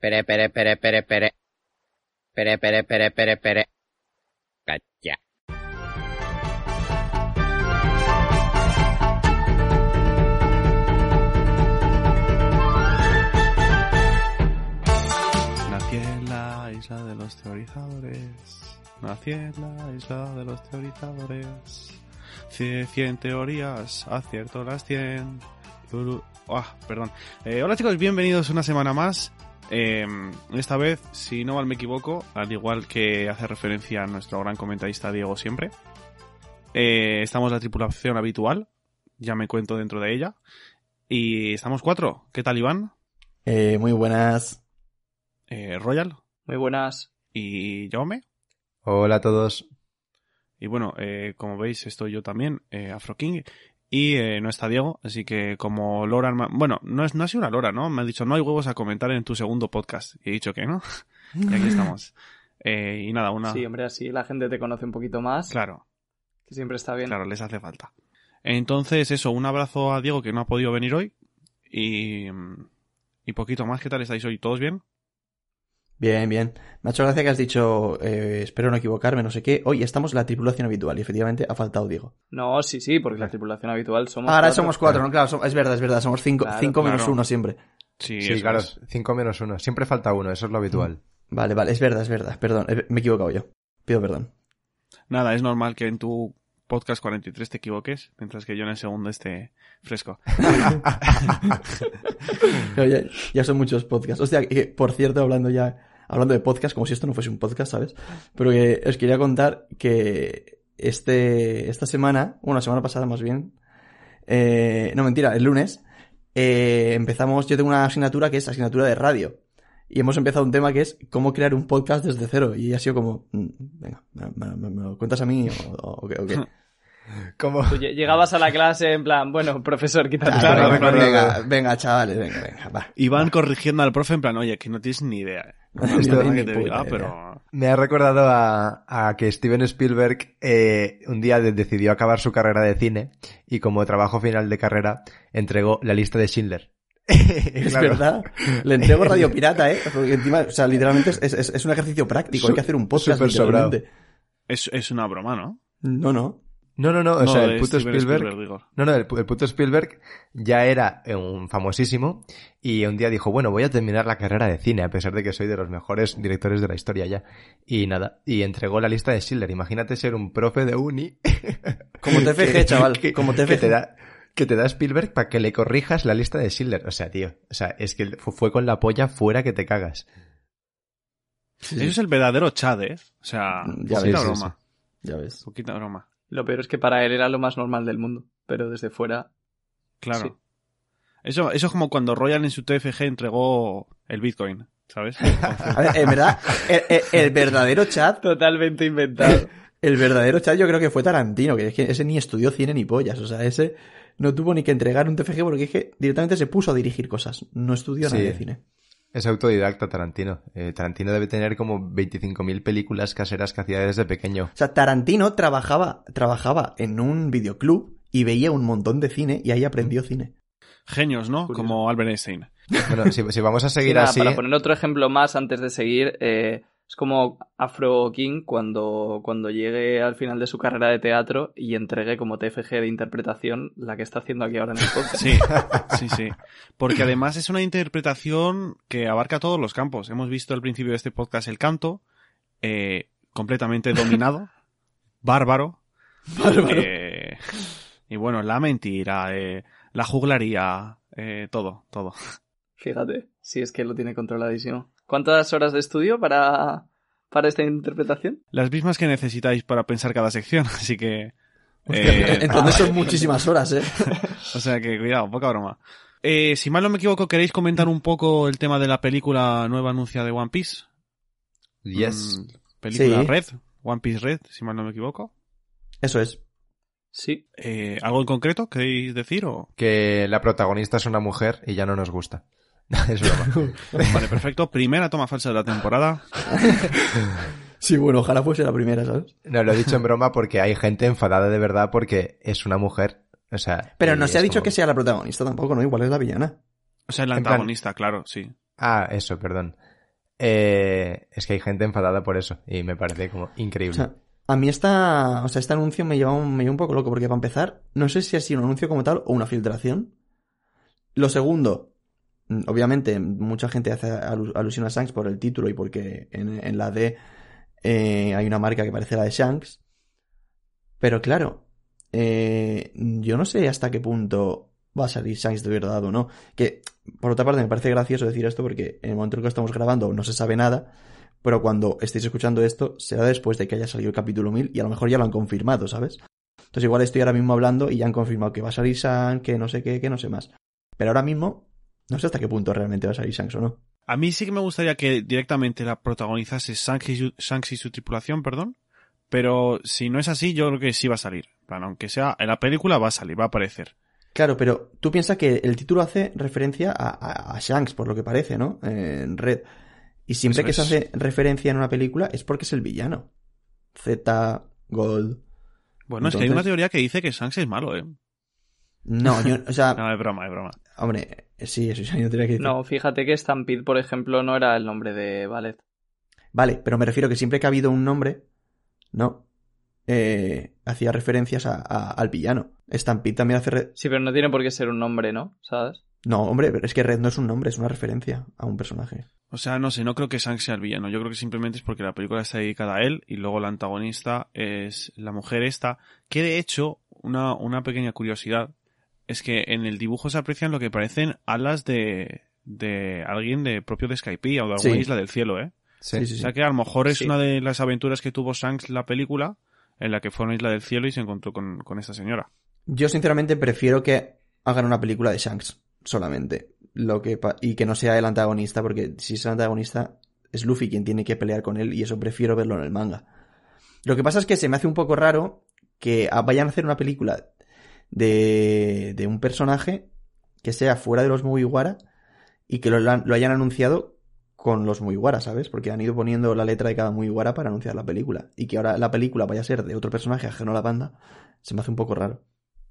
Pere, pere, pere, pere, pere. Pere, pere, pere, pere, pere. Calla. Nací en la isla de los teorizadores. Nací en la isla de los teorizadores. Cie- 100 teorías, acierto las 100. Uru- Ah, perdón. Eh, hola chicos, bienvenidos una semana más. Eh, esta vez, si no mal me equivoco, al igual que hace referencia a nuestro gran comentarista Diego siempre, eh, estamos la tripulación habitual. Ya me cuento dentro de ella. Y estamos cuatro. ¿Qué tal, Iván? Eh, muy buenas. Eh, Royal Muy buenas. y Jaume. Hola a todos. Y bueno, eh, como veis, estoy yo también, eh, Afro King. Y eh, no está Diego, así que como Lora... Bueno, no, es, no ha sido una Lora, ¿no? Me ha dicho, no hay huevos a comentar en tu segundo podcast. Y he dicho que no. y aquí estamos. Eh, y nada, una... Sí, hombre, así la gente te conoce un poquito más, Claro, que siempre está bien. claro, les hace falta. Entonces, eso, un abrazo a Diego que no ha podido venir hoy. Y... Y poquito más, ¿qué tal estáis hoy? ¿Todos bien? Bien, bien. Me ha hecho gracia que has dicho, eh, espero no equivocarme, no sé qué. Hoy estamos la tripulación habitual y efectivamente ha faltado Diego. No, sí, sí, porque la tripulación habitual somos Ahora cuatro. somos cuatro, ¿no? Claro, es verdad, es verdad. Somos cinco, Claro, cinco menos uno siempre. Sí, Sí, claro, es. 5 menos 1. Siempre falta uno, eso es lo habitual. Vale, vale, es verdad, es verdad. Perdón, eh, me he equivocado yo. Pido perdón. Nada, es normal que en tu podcast 43 te equivoques, mientras que yo en el segundo esté fresco. Ya son muchos podcasts. Hostia, que, por cierto, hablando ya, hablando de podcast, como si esto no fuese un podcast, ¿sabes? Pero que os quería contar que este, esta semana, bueno, la semana pasada más bien, eh, no mentira, el lunes, eh, empezamos, yo tengo una asignatura que es asignatura de radio. Y hemos empezado un tema que es cómo crear un podcast desde cero. Y ha sido como, mm, venga, ¿me, me- me- me lo cuentas a mí o, o- o qué? o qué? Como... Tú llegabas a la clase en plan, bueno, profesor, quítate. Claro, claro, venga, venga, venga, chavales, venga, venga, va. Y van corrigiendo al profe en plan, oye, que no tienes ni idea. No te pero... Me ha recordado a, a que Steven Spielberg eh, un día de- decidió acabar su carrera de cine y como trabajo final de carrera entregó la lista de Schindler. Es Claro. verdad. Le entrego Radio Pirata, ¿eh? Porque encima, o sea, literalmente es, es- es un ejercicio práctico. Hay que hacer un podcast. Es, es una broma, ¿no? No, no. No, no, no, o No, sea, el puto Spielberg... digo. No, no, el, pu- el puto Spielberg ya era eh, un famosísimo y un día dijo, bueno, voy a terminar la carrera de cine, a pesar de que soy de los mejores directores de la historia ya. Y nada, y entregó la lista de Schindler. Imagínate ser un profe de uni. Como TFG, que- chaval. que- como Que TFG. te da, que te da Spielberg para que le corrijas la lista de Schindler. O sea, tío, o sea, es que fu- fue con la polla fuera que te cagas. Sí, Eso es el verdadero Chad, ¿eh? O sea, Ya poquita ves, sí, broma. Ya ves. Poquita broma. Lo peor es que para él era lo más normal del mundo, pero desde fuera... Claro. Sí. Eso, eso es como cuando Royal en su TFG entregó el Bitcoin, ¿sabes? A ver, en verdad, el, el- el verdadero chat, Totalmente inventado. el verdadero chat yo creo que fue Tarantino, que es que ese ni estudió cine ni pollas. O sea, ese no tuvo ni que entregar un TFG porque es que directamente se puso a dirigir cosas. No estudió nada Sí. de cine. Es autodidacta Tarantino. Eh, Tarantino debe tener como 25.000 películas caseras que hacía desde pequeño. O sea, Tarantino trabajaba, trabajaba en un videoclub y veía un montón de cine y ahí aprendió cine. Genios, ¿no? Curioso. Como Albert Einstein. Bueno, si, si vamos a Sí, seguir nada, así... Para poner otro ejemplo más antes de seguir, eh, es como Afro King cuando, cuando llegue al final de su carrera de teatro y entregue como TFG de interpretación la que está haciendo aquí ahora en el podcast. Sí, sí, sí. Porque además es una interpretación que abarca todos los campos. Hemos visto al principio de este podcast el canto, eh, completamente dominado, bárbaro. eh, y bueno, la mentira, eh, la juglaría, todo, todo. Fíjate, si es que lo tiene controladísimo. ¿Cuántas horas de estudio para, para esta interpretación? Las mismas que necesitáis para pensar cada sección, así que... Eh, entonces son muchísimas horas, ¿eh? O sea que cuidado, poca broma. Eh, si mal no me equivoco, ¿queréis comentar un poco el tema de la película nueva anuncia de One Piece? Yes. Mm, película Sí. Red, One Piece Red, si mal no me equivoco. Eso es. Sí. Eh, ¿Algo en concreto queréis decir o...? Que la protagonista es una mujer y ya no nos gusta. es broma. Vale, perfecto. Primera toma falsa de la temporada. Sí, bueno, ojalá fuese la primera, ¿sabes? No, lo he dicho en broma porque hay gente enfadada de verdad porque es una mujer. O sea... Pero no se ha es dicho como- que sea la protagonista tampoco, ¿no? Igual es la villana. O sea, En plan- antagonista, claro, sí. Ah, eso, perdón. Eh, es que hay gente enfadada por eso y me parece como O increíble. sea, a mí esta, o sea, este anuncio me lleva, un, me lleva un poco loco, porque para empezar, no sé si ha sido un anuncio como tal o una filtración. Lo segundo, obviamente, mucha gente hace alu- alusión a Shanks por el título y porque en, en la D eh, hay una marca que parece la de Shanks. Pero claro, eh, yo no sé hasta qué punto va a salir Shanks de verdad o no. Que, por otra parte, me parece gracioso decir esto porque en el momento en que estamos grabando no se sabe nada. Pero cuando estéis escuchando esto, será después de que haya salido el capítulo 1000 y a lo mejor ya lo han confirmado, ¿sabes? Entonces igual estoy ahora mismo hablando y ya han confirmado que va a salir Shanks, que no sé qué, que no sé más. Pero ahora mismo, no sé hasta qué punto realmente va a salir Shanks o no. A mí sí que me gustaría que directamente la protagonizase Shanks y su, Shanks y su tripulación, perdón. Pero si no es así, yo creo que sí va a salir. Plan, aunque sea en la película, va a salir, va a aparecer. Claro, pero tú piensas que el título hace referencia a, a- a Shanks, por lo que parece, ¿no? En Red. Y siempre Eso que se hace referencia en una película es porque es el villano. Z, Gold. Bueno, es que hay una teoría que dice que Shanks es malo, ¿eh? No, yo, o sea, No, es broma, es broma. hombre, sí, eso ya no tenía que decir. No, fíjate que Stampede, por ejemplo, no era el nombre de Ballet. Vale, pero me refiero que siempre que ha habido un nombre, no, eh, hacía referencias a- a- al villano. Stampede también hace... re- Sí, pero no tiene por qué ser un nombre, ¿no? ¿Sabes? No, hombre, pero es que Red no es un nombre, es una referencia a un personaje. O sea, no sé, no creo que Shanks sea el villano. Yo creo que simplemente es porque la película está dedicada a él y luego la antagonista es la mujer esta. Que de hecho, una, una pequeña curiosidad es que en el dibujo se aprecian lo que parecen alas de, de alguien de propio de Skype o de alguna Sí. isla del cielo, ¿eh? Sí. Sí, O sí. sea que a lo mejor es Sí. una de las aventuras que tuvo Shanks la película en la que fue a una isla del cielo y se encontró con, con esta señora. Yo sinceramente prefiero que hagan una película de Shanks solamente. Lo que y que no sea el antagonista, porque si es el antagonista, es Luffy quien tiene que pelear con él, y eso prefiero verlo en el manga. Lo que pasa es que se me hace un poco raro que vayan a hacer una película de, de un personaje que sea fuera de los Mugiwara y que lo, lo hayan anunciado con los Mugiwara, ¿sabes? Porque han ido poniendo la letra de cada Mugiwara para anunciar la película. Y que ahora la película vaya a ser de otro personaje ajeno a la banda, se me hace un poco raro.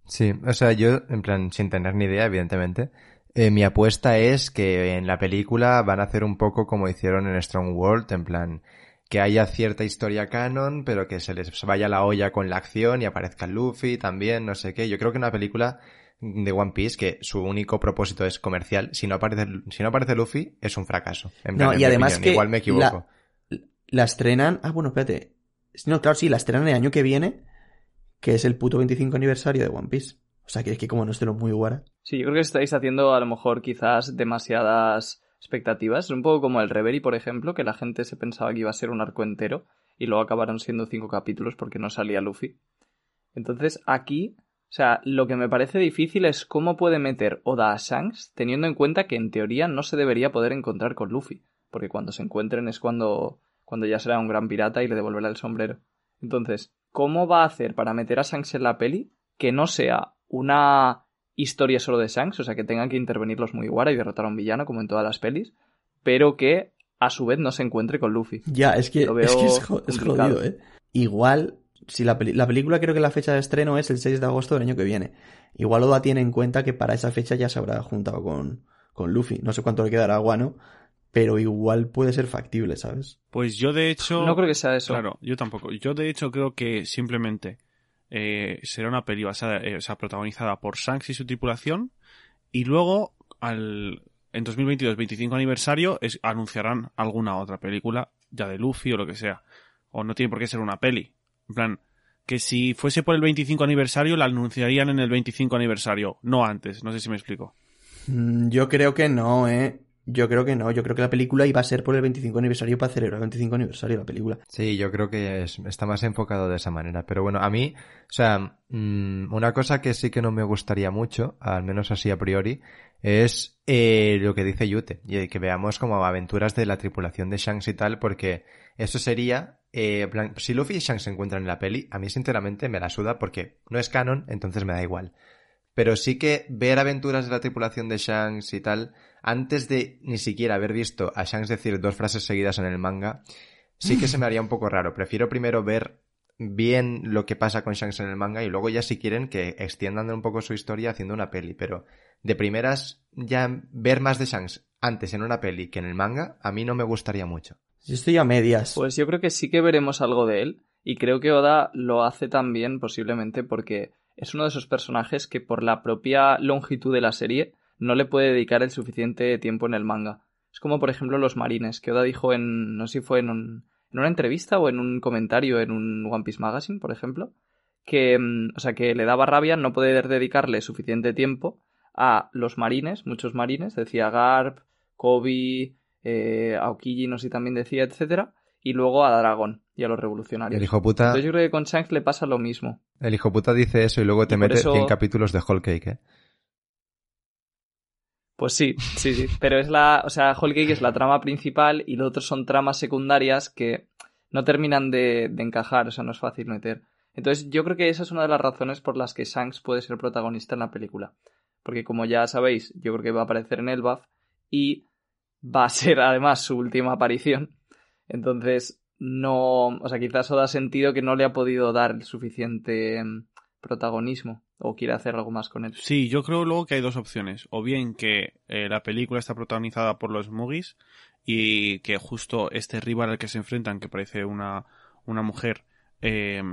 Sí, o sea, yo, en plan, sin tener ni idea, evidentemente, eh, mi apuesta es que en la película van a hacer un poco como hicieron en Strong World, en plan, que haya cierta historia canon, pero que se les vaya la olla con la acción y aparezca Luffy también, no sé qué. Yo creo que una película de One Piece que su único propósito es comercial, si no aparece, si no aparece Luffy, es un fracaso. En No, y además que Igual me equivoco. La, la estrenan. Ah, bueno, espérate. No, claro, sí, la estrenan el año que viene, que es el puto 25 aniversario de One Piece. O sea, que es que como no esté lo muy guara. Sí, yo creo que estáis haciendo a lo mejor quizás demasiadas expectativas. Es un poco como el Reverie, por ejemplo, que la gente se pensaba que iba a ser un arco entero y luego acabaron siendo cinco capítulos porque no salía Luffy. Entonces aquí, o sea, lo que me parece difícil es cómo puede meter Oda a Shanks teniendo en cuenta que en teoría no se debería poder encontrar con Luffy, porque cuando se encuentren es cuando, cuando ya será un gran pirata y le devolverá el sombrero. Entonces, ¿cómo va a hacer para meter a Shanks en la peli que no sea una historia solo de Shanks, o sea, que tengan que intervenir los Mugiwara y derrotar a un villano como en todas las pelis, pero que a su vez no se encuentre con Luffy? Ya, es que Lo es, veo que es, jo- es complicado. jodido, ¿eh? Igual, si la, peli- la película creo que la fecha de estreno es el 6 de agosto del año que viene. Igual Oda tiene en cuenta que para esa fecha ya se habrá juntado con, con Luffy. No sé cuánto le quedará a Guano, pero igual puede ser factible, ¿sabes? Pues yo de hecho... No creo que sea eso. Claro, yo tampoco. Yo de hecho creo que simplemente eh, será una peli basada, eh, o sea, protagonizada por Shanks y su tripulación y luego al en 2022 25 aniversario es, anunciarán alguna otra película ya de Luffy o lo que sea. O no tiene por qué ser una peli. En plan que si fuese por el 25 aniversario la anunciarían en el 25 aniversario no antes. No sé si me explico. Mm, Yo creo que no, ¿eh? Yo creo que no. Yo creo que la película iba a ser por el 25 aniversario para celebrar el 25 aniversario de la película. Sí, yo creo que es- está más enfocado de esa manera. Pero bueno, a mí, o sea, mm, una cosa que sí que no me gustaría mucho, al menos así a priori, es eh, lo que dice Yute, que veamos como aventuras de la tripulación de Shanks y tal, porque eso sería, eh, si Luffy y Shanks se encuentran en la peli, a mí sinceramente me la suda porque no es canon, entonces me da igual. Pero sí que ver aventuras de la tripulación de Shanks y tal, antes de ni siquiera haber visto a Shanks decir dos frases seguidas en el manga, sí que se me haría un poco raro. Prefiero primero ver bien lo que pasa con Shanks en el manga y luego ya si quieren que extiendan un poco su historia haciendo una peli. Pero de primeras, ya ver más de Shanks antes en una peli que en el manga, a mí no me gustaría mucho. Yo estoy a medias. Pues yo creo que sí que veremos algo de él. Y creo que Oda lo hace también posiblemente porque es uno de esos personajes que por la propia longitud de la serie no le puede dedicar el suficiente tiempo en el manga. Es como por ejemplo los marines, que Oda dijo en, no sé si fue en, un, en una entrevista o en un comentario en un One Piece Magazine, por ejemplo, que, mm, o sea, que le daba rabia no poder dedicarle suficiente tiempo a los marines, muchos marines, decía Garp, Kobe, eh, Aokiji, no sé si también decía, etcétera, y luego a Dragon y a los revolucionarios. El hijo puta, Entonces yo creo que con Shanks le pasa lo mismo. el hijo puta dice eso y luego te Y mete eso- 100 capítulos de Whole Cake, ¿eh? Pues sí, sí, sí. Pero es la, o sea, Whole Cake es la trama principal y los otros son tramas secundarias que no terminan de, de encajar, o sea, no es fácil meter. Entonces yo creo que esa es una de las razones por las que Shanks puede ser protagonista en la película. Porque como ya sabéis, yo creo que va a aparecer en Elbaf y va a ser además su última aparición. Entonces, no, o sea, quizás Oda ha sentido que no le ha podido dar el suficiente mm, protagonismo o quiere hacer algo más con él. Sí, yo creo luego que hay dos opciones. O bien que eh, la película está protagonizada por los Mugis y que justo este rival al que se enfrentan, que parece una, una mujer, eh,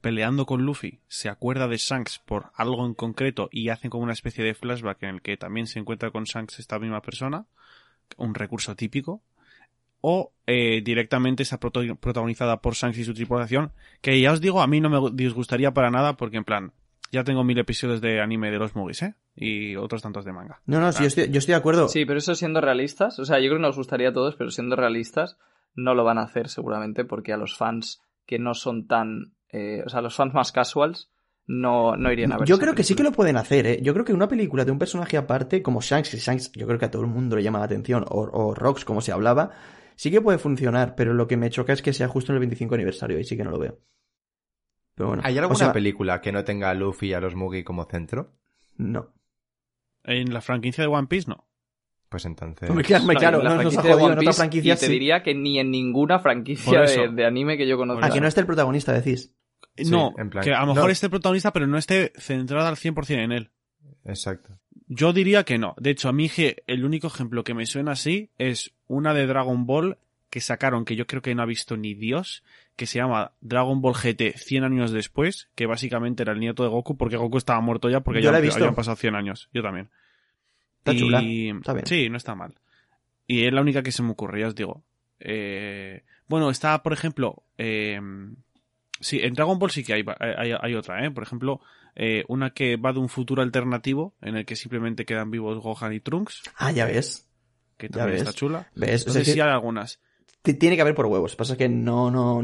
peleando con Luffy, se acuerda de Shanks por algo en concreto y hacen como una especie de flashback en el que también se encuentra con Shanks esta misma persona, un recurso típico. O eh, directamente está protagonizada por Shanks y su tripulación, que ya os digo, a mí no me disgustaría para nada porque en plan, ya tengo mil episodios de anime de los Mugis, ¿eh? Y otros tantos de manga. No, no, sí, yo estoy, yo estoy de acuerdo. Sí, pero eso siendo realistas, o sea, yo creo que nos gustaría a todos, pero siendo realistas, no lo van a hacer seguramente porque a los fans que no son tan, eh, o sea, los fans más casuals no, no irían a ver. Yo creo que sí que lo pueden hacer, ¿eh? Yo creo que una película de un personaje aparte, como Shanks, que Shanks yo creo que a todo el mundo le llama la atención, o, o Rox, como se hablaba, sí que puede funcionar, pero lo que me choca es que sea justo en el 25 aniversario, y sí que no lo veo. Pero bueno. ¿Hay o alguna sea, película que no tenga a Luffy y a los Mugi como centro? No. En la franquicia de One Piece no. Pues entonces... Claro, No, claro, en la no, nos ha franquicia de jodido One en otra Piece, franquicia Y te sí. diría que ni en ninguna franquicia de, de anime que yo conozca. A que no esté el protagonista, decís. Sí, no, en plan- que a lo mejor no. esté el protagonista, pero no esté centrada al 100% en él. Exacto. Yo diría que no. De hecho, a mí el único ejemplo que me suena así es una de Dragon Ball que sacaron, que yo creo que no ha visto ni Dios, que se llama Dragon Ball GT 100 años después, que básicamente era el nieto de Goku, porque Goku estaba muerto ya, porque Yo ya visto. habían pasado 100 años. Yo también. Está Y- chula, está bien. Sí, no está mal. Y es la única que se me ocurre, ya os digo. Eh, bueno, está, por ejemplo, eh, sí, en Dragon Ball sí que hay, hay, hay otra, ¿eh? Por ejemplo, eh, una que va de un futuro alternativo en el que simplemente quedan vivos Gohan y Trunks, Ah, ya ves. que Ya también ves. está chula. ¿Ves? No sé si hay algunas. Tiene que haber por huevos. Pasa que no, no,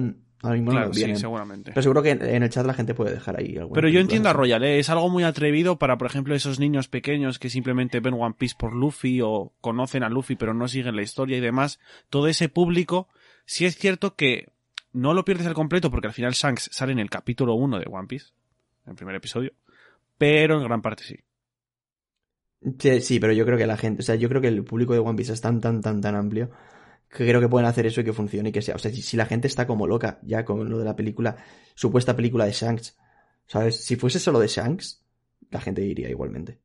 ahora mismo no Claro, me sí, seguramente. Pero seguro que en el chat la gente puede dejar ahí alguna Pero yo entiendo a. Royal, ¿eh? es algo muy atrevido para, por ejemplo, esos niños pequeños que simplemente ven One Piece por Luffy o conocen a Luffy pero no siguen la historia y demás. Todo ese público, sí es cierto que no lo pierdes al completo porque al final Shanks sale en el capítulo 1 de One Piece, el primer episodio, pero en gran parte sí. Sí, sí, pero yo creo que la gente, o sea, yo creo que el público de One Piece es tan, tan, tan, tan amplio que creo que pueden hacer eso y que funcione y que sea. O sea, si, si la gente está como loca ya con lo de la película, supuesta película de Shanks, ¿sabes? Si fuese solo de Shanks, la gente iría igualmente.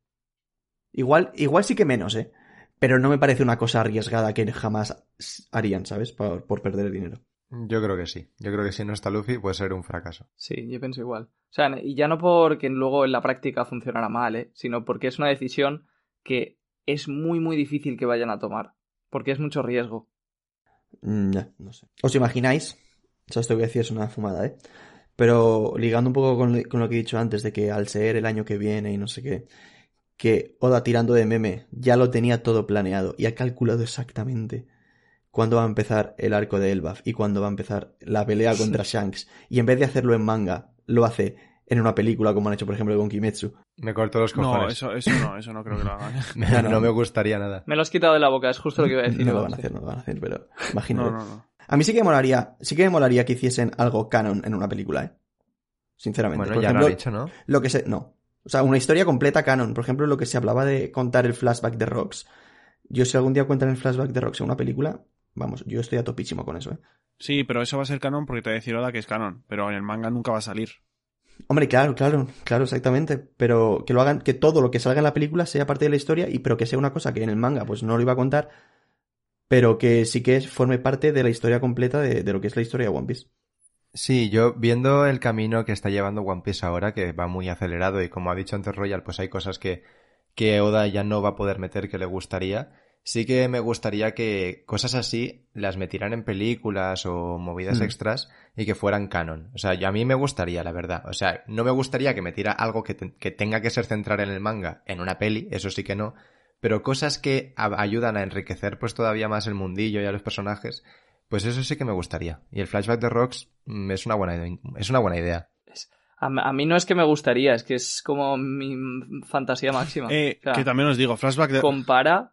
Igual, igual sí que menos, ¿eh? Pero no me parece una cosa arriesgada que jamás harían, ¿sabes? Por, por perder el dinero. Yo creo que sí. Yo creo que si no está Luffy puede ser un fracaso. Sí, yo pienso igual. O sea, y ya no porque luego en la práctica funcionará mal, ¿eh? sino porque es una decisión que es muy, muy difícil que vayan a tomar. Porque es mucho riesgo. Mm, ya, no sé. ¿Os imagináis? O sea, esto que voy a decir es una fumada, ¿eh? Pero ligando un poco con, con lo que he dicho antes, de que al ser el año que viene y no sé qué, que Oda tirando de meme ya lo tenía todo planeado y ha calculado exactamente cuándo va a empezar el arco de Elbaf y cuándo va a empezar la pelea contra Shanks. Y en vez de hacerlo en manga, lo hace en una película como han hecho, por ejemplo, con Kimetsu. Me corto los No, cojones. eso, eso no, eso no creo que lo hagan. Me- No, no, no. me gustaría nada. Me lo has quitado de la boca, es justo lo que iba a decir. No lo van a hacer, no lo van a hacer, pero imagínate. No, no, no. A mí sí que me molaría, sí que me molaría que hiciesen algo canon en una película, ¿eh? Sinceramente. Bueno, Por ya ejemplo, lo han ¿no? Lo que se. No. O sea, una historia completa canon. Por ejemplo, lo que se hablaba de contar el flashback de Rox. Yo, si algún día cuentan el flashback de Rox en una película, vamos, yo estoy a topísimo con eso, ¿eh? Sí, pero eso va a ser canon porque te voy a decir Oda que es canon, pero en el manga nunca va a salir. Hombre, claro, claro, claro, exactamente. Pero que lo hagan, que todo lo que salga en la película sea parte de la historia, y pero que sea una cosa que en el manga, pues no lo iba a contar, pero que sí que forme parte de la historia completa de, de lo que es la historia de One Piece. Sí, yo viendo el camino que está llevando One Piece ahora, que va muy acelerado y como ha dicho antes Royal, pues hay cosas que, que Oda ya no va a poder meter que le gustaría. Sí que me gustaría que cosas así las metieran en películas o movidas Mm. extras y que fueran canon. O sea, yo- a mí me gustaría, la verdad. O sea, no me gustaría que metiera algo que, te- que tenga que ser central en el manga en una peli, eso sí que no. Pero cosas que a- ayudan a enriquecer pues todavía más el mundillo y a los personajes, pues eso sí que me gustaría. Y el flashback de Rocks mm, es una buena, es una buena idea. A, a mí no es que me gustaría, es que es como mi fantasía máxima. Eh, O sea, que también os digo, flashback de... compara.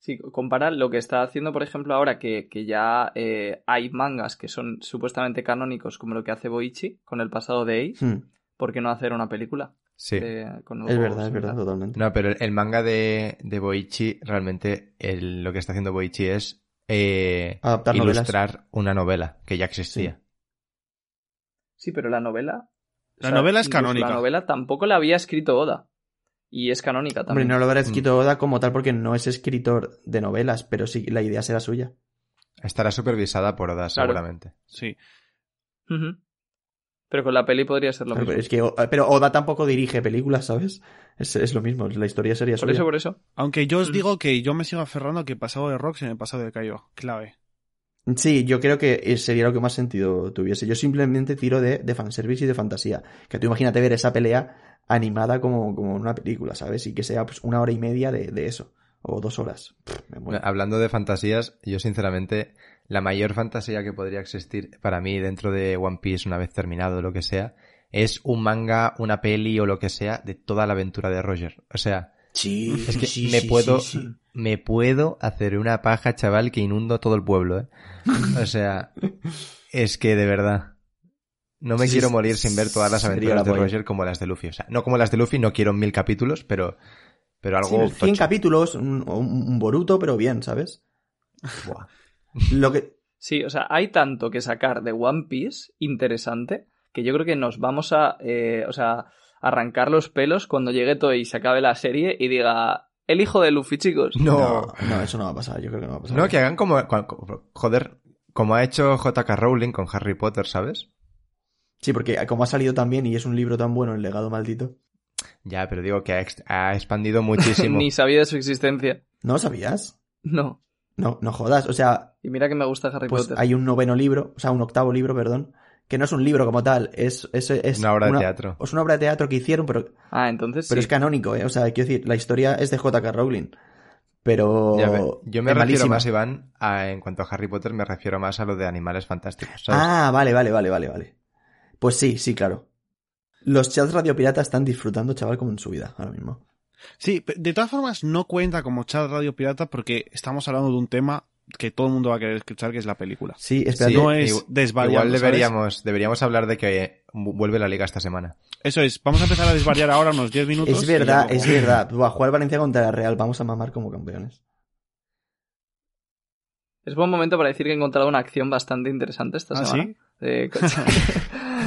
Sí, compara lo que está haciendo, por ejemplo, ahora que, que ya eh, hay mangas que son supuestamente canónicos, como lo que hace Boichi con el pasado de Ace. Hmm. ¿Por qué no hacer una película? Sí. de- con Es verdad, es verdad, totalmente. No, pero el, el manga de, de Boichi, realmente el- lo que está haciendo Boichi es eh, Adaptar novelas. ilustrar una novela que ya existía. Sí, pero la novela. La novela es canónica. La novela tampoco la había escrito Oda. Y es canónica Hombre, también. no lo habrá Mm. escrito Oda como tal porque no es escritor de novelas, pero sí, la idea será suya. Estará supervisada por Oda, Claro. seguramente. Sí. Pero con la peli podría ser lo mismo. pero, es que, O- pero Oda tampoco dirige películas, ¿sabes? Es, es lo mismo, la historia sería Por suya. eso, por eso. Aunque yo os Mm. digo que yo me sigo aferrando a que pasado de Rocks en el pasado de Kaiba. Clave. Sí, yo creo que eh, sería lo que más sentido tuviese. Yo simplemente tiro de, de fanservice y de fantasía. Que tú imagínate ver esa pelea animada como, como una película, ¿sabes? Y que sea pues, una hora y media de, de eso. O dos horas. Pff, me muero. Hablando de fantasías, yo sinceramente, la mayor fantasía que podría existir para mí dentro de One Piece, una vez terminado lo que sea, es un manga, una peli o lo que sea de toda la aventura de Roger. O sea, Sí, es que sí, me sí, puedo, sí, sí. me puedo hacer una paja, chaval, que inundo todo el pueblo, ¿eh? O sea, es que de verdad. No me Sí, quiero sí, morir sin ver todas las aventuras la de polla. Roger como las de Luffy. O sea, no como las de Luffy, no quiero mil capítulos, pero, pero Sí, algo 100 tocho. capítulos, un, un- un Boruto, pero bien, ¿sabes? Buah. Lo que... Sí, o sea, hay tanto que sacar de One Piece interesante que yo creo que nos vamos a, eh, o sea, arrancar los pelos cuando llegue Toei y se acabe la serie y diga el hijo de Luffy, chicos. No, No, no, eso no va a pasar, yo creo que no va a pasar. no, que hagan como, como- joder, como ha hecho JK Rowling con Harry Potter, ¿sabes? Sí, porque como ha salido también y es un libro tan bueno, El legado maldito. Ya, pero digo que ha, ex- ha expandido muchísimo. Ni sabía de su existencia. ¿No sabías? No. No, no jodas. O sea, Y mira que me gusta Harry pues Potter. hay un noveno libro, o sea, un octavo libro, perdón, que no es un libro como tal, es, es, es Una obra de teatro. Es una obra de teatro que hicieron, pero, Ah, entonces pero sí. es canónico, ¿eh? O sea, quiero decir, la historia es de J.K. Rowling. Pero. Ya ve- yo me refiero malísima. más, Iván, a, en cuanto a Harry Potter, me refiero más a lo de animales fantásticos, ¿sabes? Ah, vale, vale, vale, vale, vale. Pues sí, sí, claro. Los chats Radio Pirata están disfrutando, chaval, como en su vida ahora mismo. Sí, de todas formas no cuenta como chat radio pirata porque estamos hablando de un tema que todo el mundo va a querer escuchar, que es la película. Sí, espérate. no es Igual ¿sabes? deberíamos, deberíamos hablar de que vu- vuelve la liga esta semana. Eso es, vamos a empezar a desvariar ahora unos 10 minutos. Es verdad, luego- es verdad. Jugar Valencia contra la Real, vamos a mamar como campeones. Es buen momento para decir que he encontrado una acción bastante interesante esta ¿Ah, semana. sí? De coche.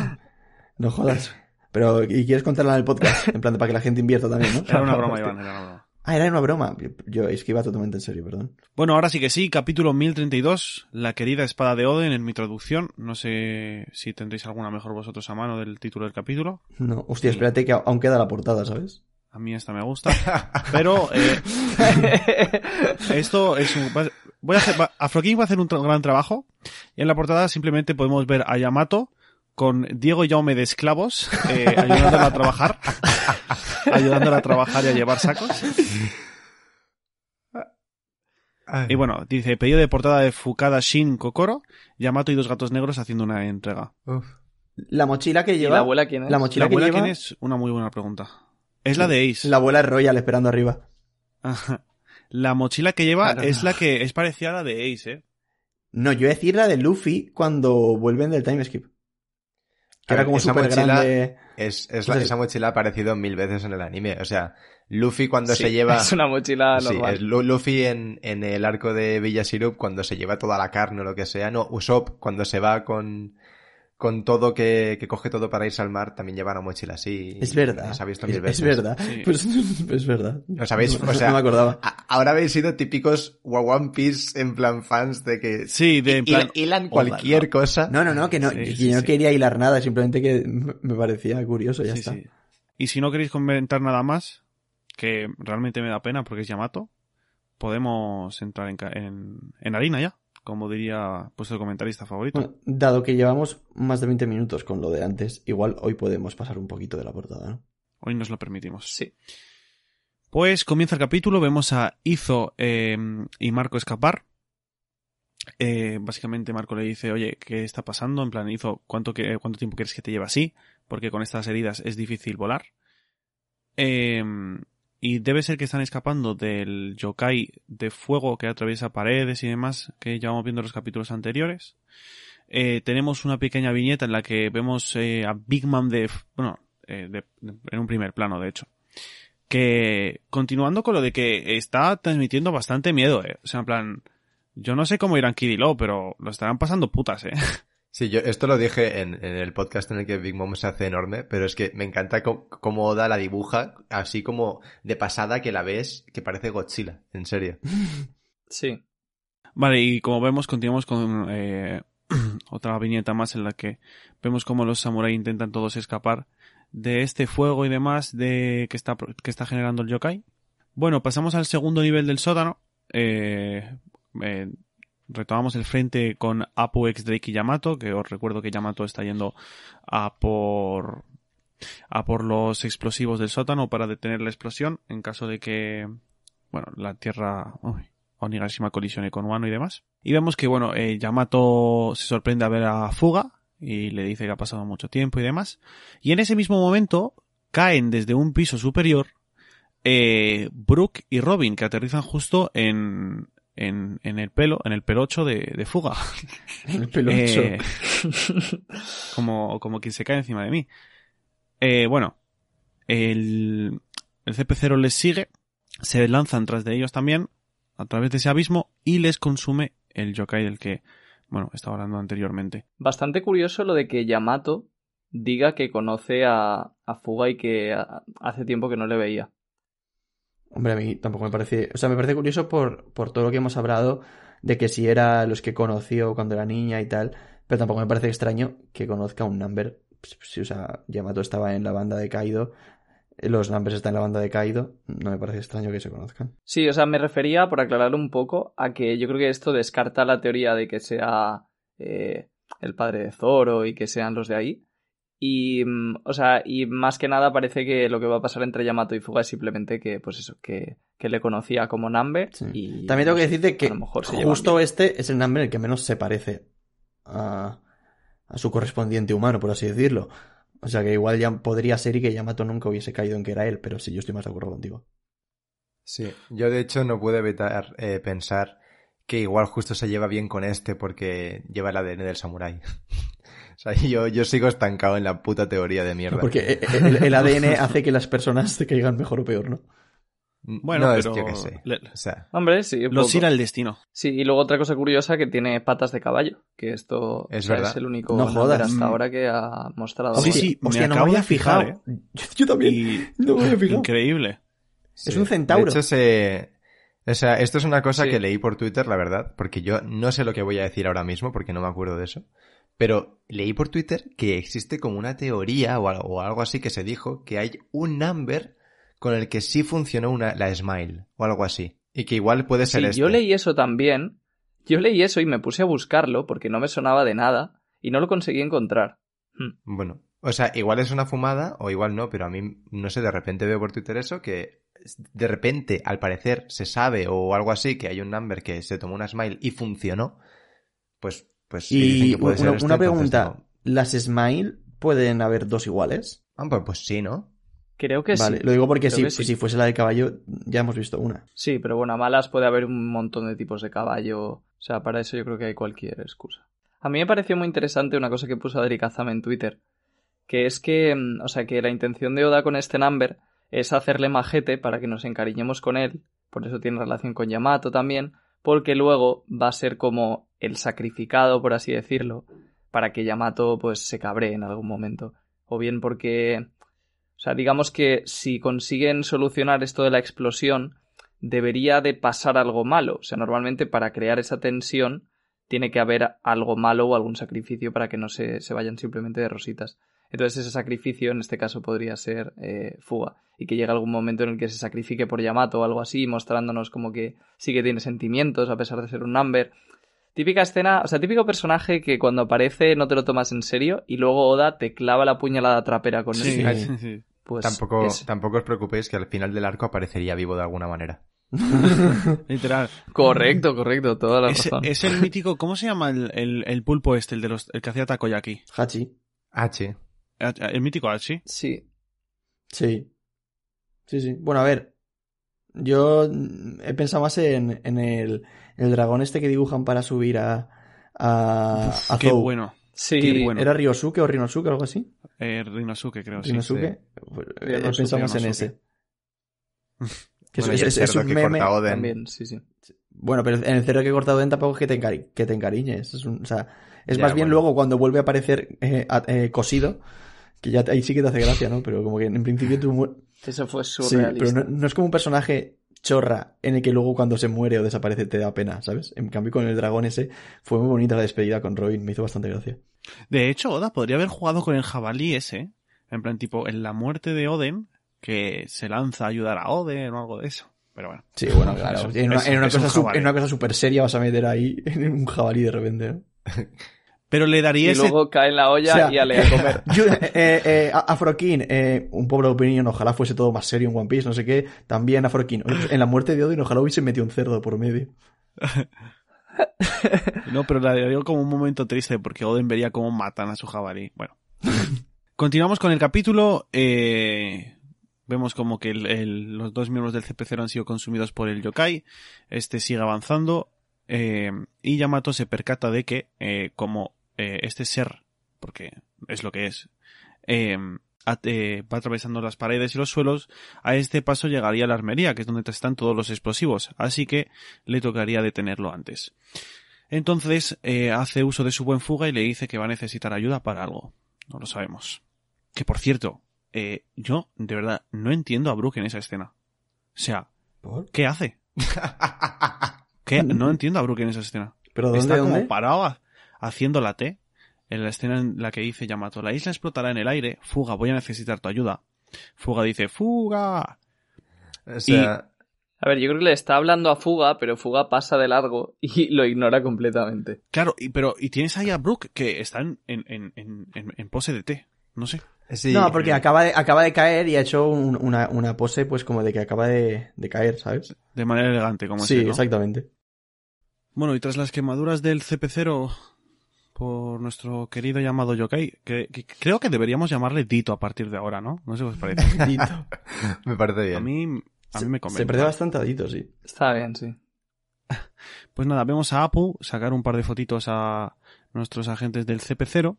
No jodas. Pero, ¿y quieres contarla en el podcast? En plan, para que la gente invierta también, ¿no? Era una broma, Iván, era una broma. Ah, era una broma. Yo, es que iba totalmente en serio, perdón. Bueno, ahora sí que sí, capítulo 1032, la querida espada de Oden en mi traducción. No sé si tendréis alguna mejor vosotros a mano del título del capítulo. No, hostia, espérate que aún queda la portada, ¿sabes? A mí esta me gusta. Pero eh, esto es un... Voy a hacer... va- Afroking va a hacer un tra- gran trabajo. Y en la portada simplemente podemos ver a Yamato con Diego Yaume de esclavos, eh, ayudándole a trabajar. ayudándole a trabajar y a llevar sacos. Y bueno, dice, pedido de portada de Fukada Shin Kokoro, Yamato y dos gatos negros haciendo una entrega. Uf. La mochila que ¿Y lleva. la abuela quién es? La ¿La mochila que abuela lleva. quién es? Una muy buena pregunta. Es la de Ace. La abuela es Royal esperando arriba. La mochila que lleva Claro. es la que es parecida a la de Ace, ¿eh? No, yo iba a decir la de Luffy cuando vuelven del time skip. Que era como esa súper mochila- grande. Es, es la- esa mochila ha aparecido mil veces en el anime. O sea, Luffy cuando Sí, se lleva... Es una mochila Sí, normal. es Lu- Luffy en, en el arco de Villa Sirup cuando se lleva toda la carne o lo que sea. No, Usopp cuando se va con, con todo que, que coge todo para irse al mar, también lleva una mochila así. Es verdad. Ha visto es, mil veces. es verdad. Sí. Pues es verdad. ¿Lo sabéis? No, O sea, no me acordaba. A- Ahora habéis sido típicos One Piece en plan fans de que Sí, de en hilan- plan... hilan cualquier cosa. No, no, no, que no, Sí, que sí, yo no sí. quería hilar nada, simplemente que me parecía curioso, ya Sí, está. sí. Y si no queréis comentar nada más, que realmente me da pena porque es Yamato, podemos entrar en, ca- en, en harina ya, como diría pues el comentarista favorito. Bueno, dado que llevamos más de 20 minutos con lo de antes, igual hoy podemos pasar un poquito de la portada, ¿no? Hoy nos lo permitimos. Sí. Pues comienza el capítulo, vemos a Izo eh, y Marco escapar. Eh, básicamente Marco le dice, oye, ¿qué está pasando? En plan, Izo, ¿cuánto, que- ¿cuánto tiempo quieres que te lleve así? Porque con estas heridas es difícil volar. Eh, y debe ser que están escapando del yokai de fuego que atraviesa paredes y demás que llevamos viendo en los capítulos anteriores. Eh, tenemos una pequeña viñeta en la que vemos eh, a Big Man de... Bueno, eh, en un primer plano, de hecho que continuando con lo de que está transmitiendo bastante miedo, eh. O sea, en plan, yo no sé cómo irán Kid y Lo, pero lo estarán pasando putas, eh. Sí, yo esto lo dije en, en el podcast en el que Big Mom se hace enorme, pero es que me encanta cómo, cómo Oda la dibuja, así como de pasada que la ves, que parece Godzilla, en serio. Sí. Vale, y como vemos, continuamos con eh, otra viñeta más en la que vemos cómo los samuráis intentan todos escapar de este fuego y demás de que está, que está generando el yokai. Bueno, pasamos al segundo nivel del sótano. Eh, eh, retomamos el frente con Apu, ex Drake y Yamato, que os recuerdo que Yamato está yendo a por a por los explosivos del sótano para detener la explosión en caso de que bueno, la Tierra uy, Onigashima colisione con Wano y demás. Y vemos que, bueno, eh, Yamato se sorprende a ver a Fuga y le dice que ha pasado mucho tiempo y demás. Y en ese mismo momento caen desde un piso superior eh, Brooke y Robin, que aterrizan justo en, en, en el pelo, en el pelocho de, de Fuga. El pelocho. Eh, como, como quien se cae encima de mí. Eh, bueno, el, el CP0 les sigue, se lanzan tras de ellos también, a través de ese abismo, y les consume el yokai del que, bueno, estaba hablando anteriormente. Bastante curioso lo de que Yamato diga que conoce a, a Fuga y que a- hace tiempo que no le veía. Hombre, a mí tampoco me parece. O sea, me parece curioso por, por todo lo que hemos hablado de que si era los que conoció cuando era niña y tal. Pero tampoco me parece extraño que conozca un number. Pues, Sí, o sea, Yamato estaba en la banda de Kaido. Los numbers están en la banda de Kaido. No me parece extraño que se conozcan. Sí, o sea, me refería, por aclarar un poco, a que yo creo que esto descarta la teoría de que sea eh, el padre de Zoro y que sean los de ahí. Y, mm, o sea, y más que nada parece que lo que va a pasar entre Yamato y Fuga es simplemente que, pues eso, que, que le conocía como Number Sí. y... También tengo no que decirte que a lo mejor se justo este es el number el que menos se parece a, a su correspondiente humano, por así decirlo. O sea que igual ya podría ser y que Yamato nunca hubiese caído en que era él, pero sí, yo estoy más de acuerdo contigo. Sí, yo de hecho no puedo evitar eh, pensar que igual justo se lleva bien con este porque lleva el ADN del samurái. o sea, yo, yo sigo estancado en la puta teoría de mierda. Porque eh, el, el ADN hace que las personas te caigan mejor o peor, ¿no? Bueno, no, pero es yo que sé. le- O sea, Hombre, sí, los irá el destino. Sí, y luego otra cosa curiosa que tiene patas de caballo, que esto Es o sea, verdad. es el único No jodas. hasta ahora que ha mostrado. Sí, sí, me hostia, no acabo me había de fijar, fijado. Yo, yo también. Y No me había fijado. increíble. Es un centauro. De hecho, se... O sea, esto es una cosa Sí. que leí por Twitter, la verdad, porque yo no sé lo que voy a decir ahora mismo, porque no me acuerdo de eso. Pero leí por Twitter que existe como una teoría o algo, o algo así que se dijo que hay un number con el que sí funcionó una, la Smile o algo así. Y que igual puede ser Sí, este. yo leí eso también. Yo leí eso y me puse a buscarlo porque no me sonaba de nada y no lo conseguí encontrar. Hmm. Bueno, o sea, igual es una fumada o igual no, pero a mí, no sé, de repente veo por Twitter eso que de repente, al parecer, se sabe o algo así que hay un number que se tomó una smile y funcionó, pues, pues sí, dicen Y que puede ser una, este, una entonces pregunta. ¿Las Smile pueden haber dos iguales? ah, pues, pues sí, ¿no? Creo que vale, sí. lo digo porque si, sí. si fuese la de caballo, ya hemos visto una. Sí, pero bueno, a malas puede haber un montón de tipos de caballo. O sea, para eso yo creo que hay cualquier excusa. A mí me pareció muy interesante una cosa que puso Adri Kazama en Twitter. Que es que, mm, o sea, que la intención de Oda con este number es hacerle majete para que nos encariñemos con él. Por eso tiene relación con Yamato también. Porque luego va a ser como el sacrificado, por así decirlo, para que Yamato pues se cabree en algún momento. O bien porque, o sea, digamos que si consiguen solucionar esto de la explosión, debería de pasar algo malo. O sea, normalmente para crear esa tensión tiene que haber algo malo o algún sacrificio para que no se, se vayan simplemente de rositas. Entonces ese sacrificio en este caso podría ser eh, fuga y que llegue algún momento en el que se sacrifique por Yamato o algo así, mostrándonos como que sí que tiene sentimientos a pesar de ser un number. Típica escena, o sea, típico personaje que cuando aparece no te lo tomas en serio y luego Oda te clava la puñalada trapera con Sí, el sí, sí. Pues tampoco, es- tampoco os preocupéis que al final del arco aparecería vivo de alguna manera. Literal. Correcto, correcto, toda la Es, razón. es el mítico, ¿cómo se llama el, el, el pulpo este, el de los, el que hacía takoyaki? Hachi. H. El mítico Hachi. Sí. Sí. Sí, sí. Bueno, a ver. Yo mm, he pensado más en, en el, el dragón este que dibujan para subir a, a, a Qué Zou. bueno. Sí, Qué bueno. ¿Era Ryosuke o Rinosuke o algo así? Eh, Rinosuke, creo, sí. Rinosuke. Pues, eh, he pensado más en ese. Que Bueno, es, un que meme. también, sí, sí. Bueno, pero en el cerdo que he cortado dentro tampoco es que te, encari- que te encariñes. Es un- o sea, es Ya, más bien bueno. luego cuando vuelve a aparecer eh, a- eh, cosido, que ya ahí sí que te hace gracia, ¿no? Pero como que en principio tú... mu- Eso fue Sí, surrealista. pero no, no es como un personaje chorra en el que luego cuando se muere o desaparece te da pena, ¿sabes? En cambio con el dragón ese fue muy bonita la despedida con Robin, me hizo bastante gracia. De hecho, Oda podría haber jugado con el jabalí ese. En plan, tipo, en la muerte de Oden, que se lanza a ayudar a Oden o algo de eso. Pero bueno. Sí, bueno, claro. Eso, en, una, en un cosa, su- jabalí. en una cosa súper seria vas a meter ahí en un jabalí de repente, ¿no? Pero le daría Y ese... luego cae en la olla O sea, y ale a comer. Yo, eh, eh, Afrokin, eh, un pobre opinión, ojalá fuese todo más serio en One Piece, no sé qué. También pues, En la muerte de Odin, ojalá hubiese metido un cerdo por medio. No, pero le daría como un momento triste porque Oden vería cómo matan a su jabalí. Bueno. Continuamos con el capítulo. eh, Vemos como que el- el- los dos miembros del CP0 han sido consumidos por el yokai. Este sigue avanzando. eh, y Yamato se percata de que, eh, como eh, este ser, porque es lo que es, eh, at- eh, va atravesando las paredes y los suelos, a este paso llegaría a la armería, que es donde están todos los explosivos. Así que le tocaría detenerlo antes. Entonces eh, hace uso de su buen fuga y le dice que va a necesitar ayuda para algo. No lo sabemos. Que por cierto, eh, yo de verdad no entiendo a Brook en esa escena. O sea, ¿Por? ¿qué hace? ¿Qué? No entiendo a Brook en esa escena. ¿Pero dónde, Está dónde? como parado haciendo la T en la escena en la que dice Yamato, la isla explotará en el aire, Fuga, voy a necesitar tu ayuda. Fuga dice, Fuga. O sea, A ver, yo creo que le está hablando a Fuga, pero Fuga pasa de largo y lo ignora completamente. Claro, y, pero, y tienes ahí a Brook que está en, en, en, en, pose de T. No sé. sí, no, porque acaba de, acaba de caer y ha hecho un- una, una pose pues como de que acaba de, de caer, ¿sabes? De manera elegante, como Sí, exactamente. Bueno, y tras las quemaduras del CP0 por nuestro querido llamado Yokai, que, que creo que deberíamos llamarle Dito a partir de ahora, ¿no? No sé qué os parece. Dito. me parece bien. A mí, a mí me convence. Se perdió bastante a Dito, sí. Está bien, sí. Pues nada, vemos a Apu sacar un par de fotitos a nuestros agentes del CP0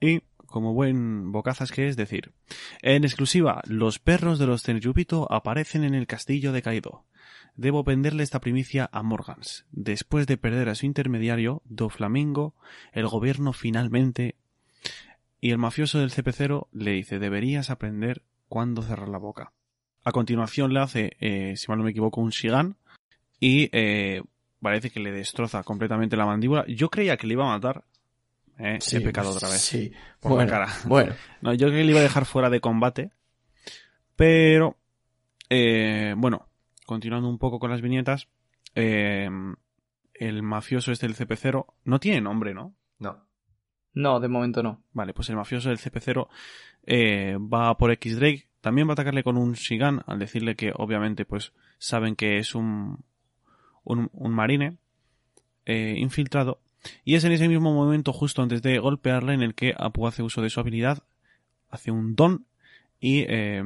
y, como buen bocazas que es, decir, en exclusiva, los perros de los Tenryubito aparecen en el castillo de Kaido. Debo venderle esta primicia a Morgans. Después de perder a su intermediario, Doflamingo, el gobierno finalmente... Y el mafioso del CP0 le dice, deberías aprender cuándo cerrar la boca. A continuación le hace, eh, si mal no me equivoco, un Shigan y eh, parece que le destroza completamente la mandíbula. Yo creía que le iba a matar. Eh, he pecado otra vez. Sí. Por la bueno, cara. bueno. No, yo creía que le iba a dejar fuera de combate. Pero, eh, bueno, continuando un poco con las viñetas, eh, el mafioso este del CP0 no tiene nombre, ¿no? No. No, de momento no. Vale, pues el mafioso del CP0 eh, va por X Drake. También va a atacarle con un Shigan al decirle que obviamente pues saben que es un, un, un marine eh, infiltrado. Y es en ese mismo momento, justo antes de golpearle, en el que Apu hace uso de su habilidad, hace un don y eh,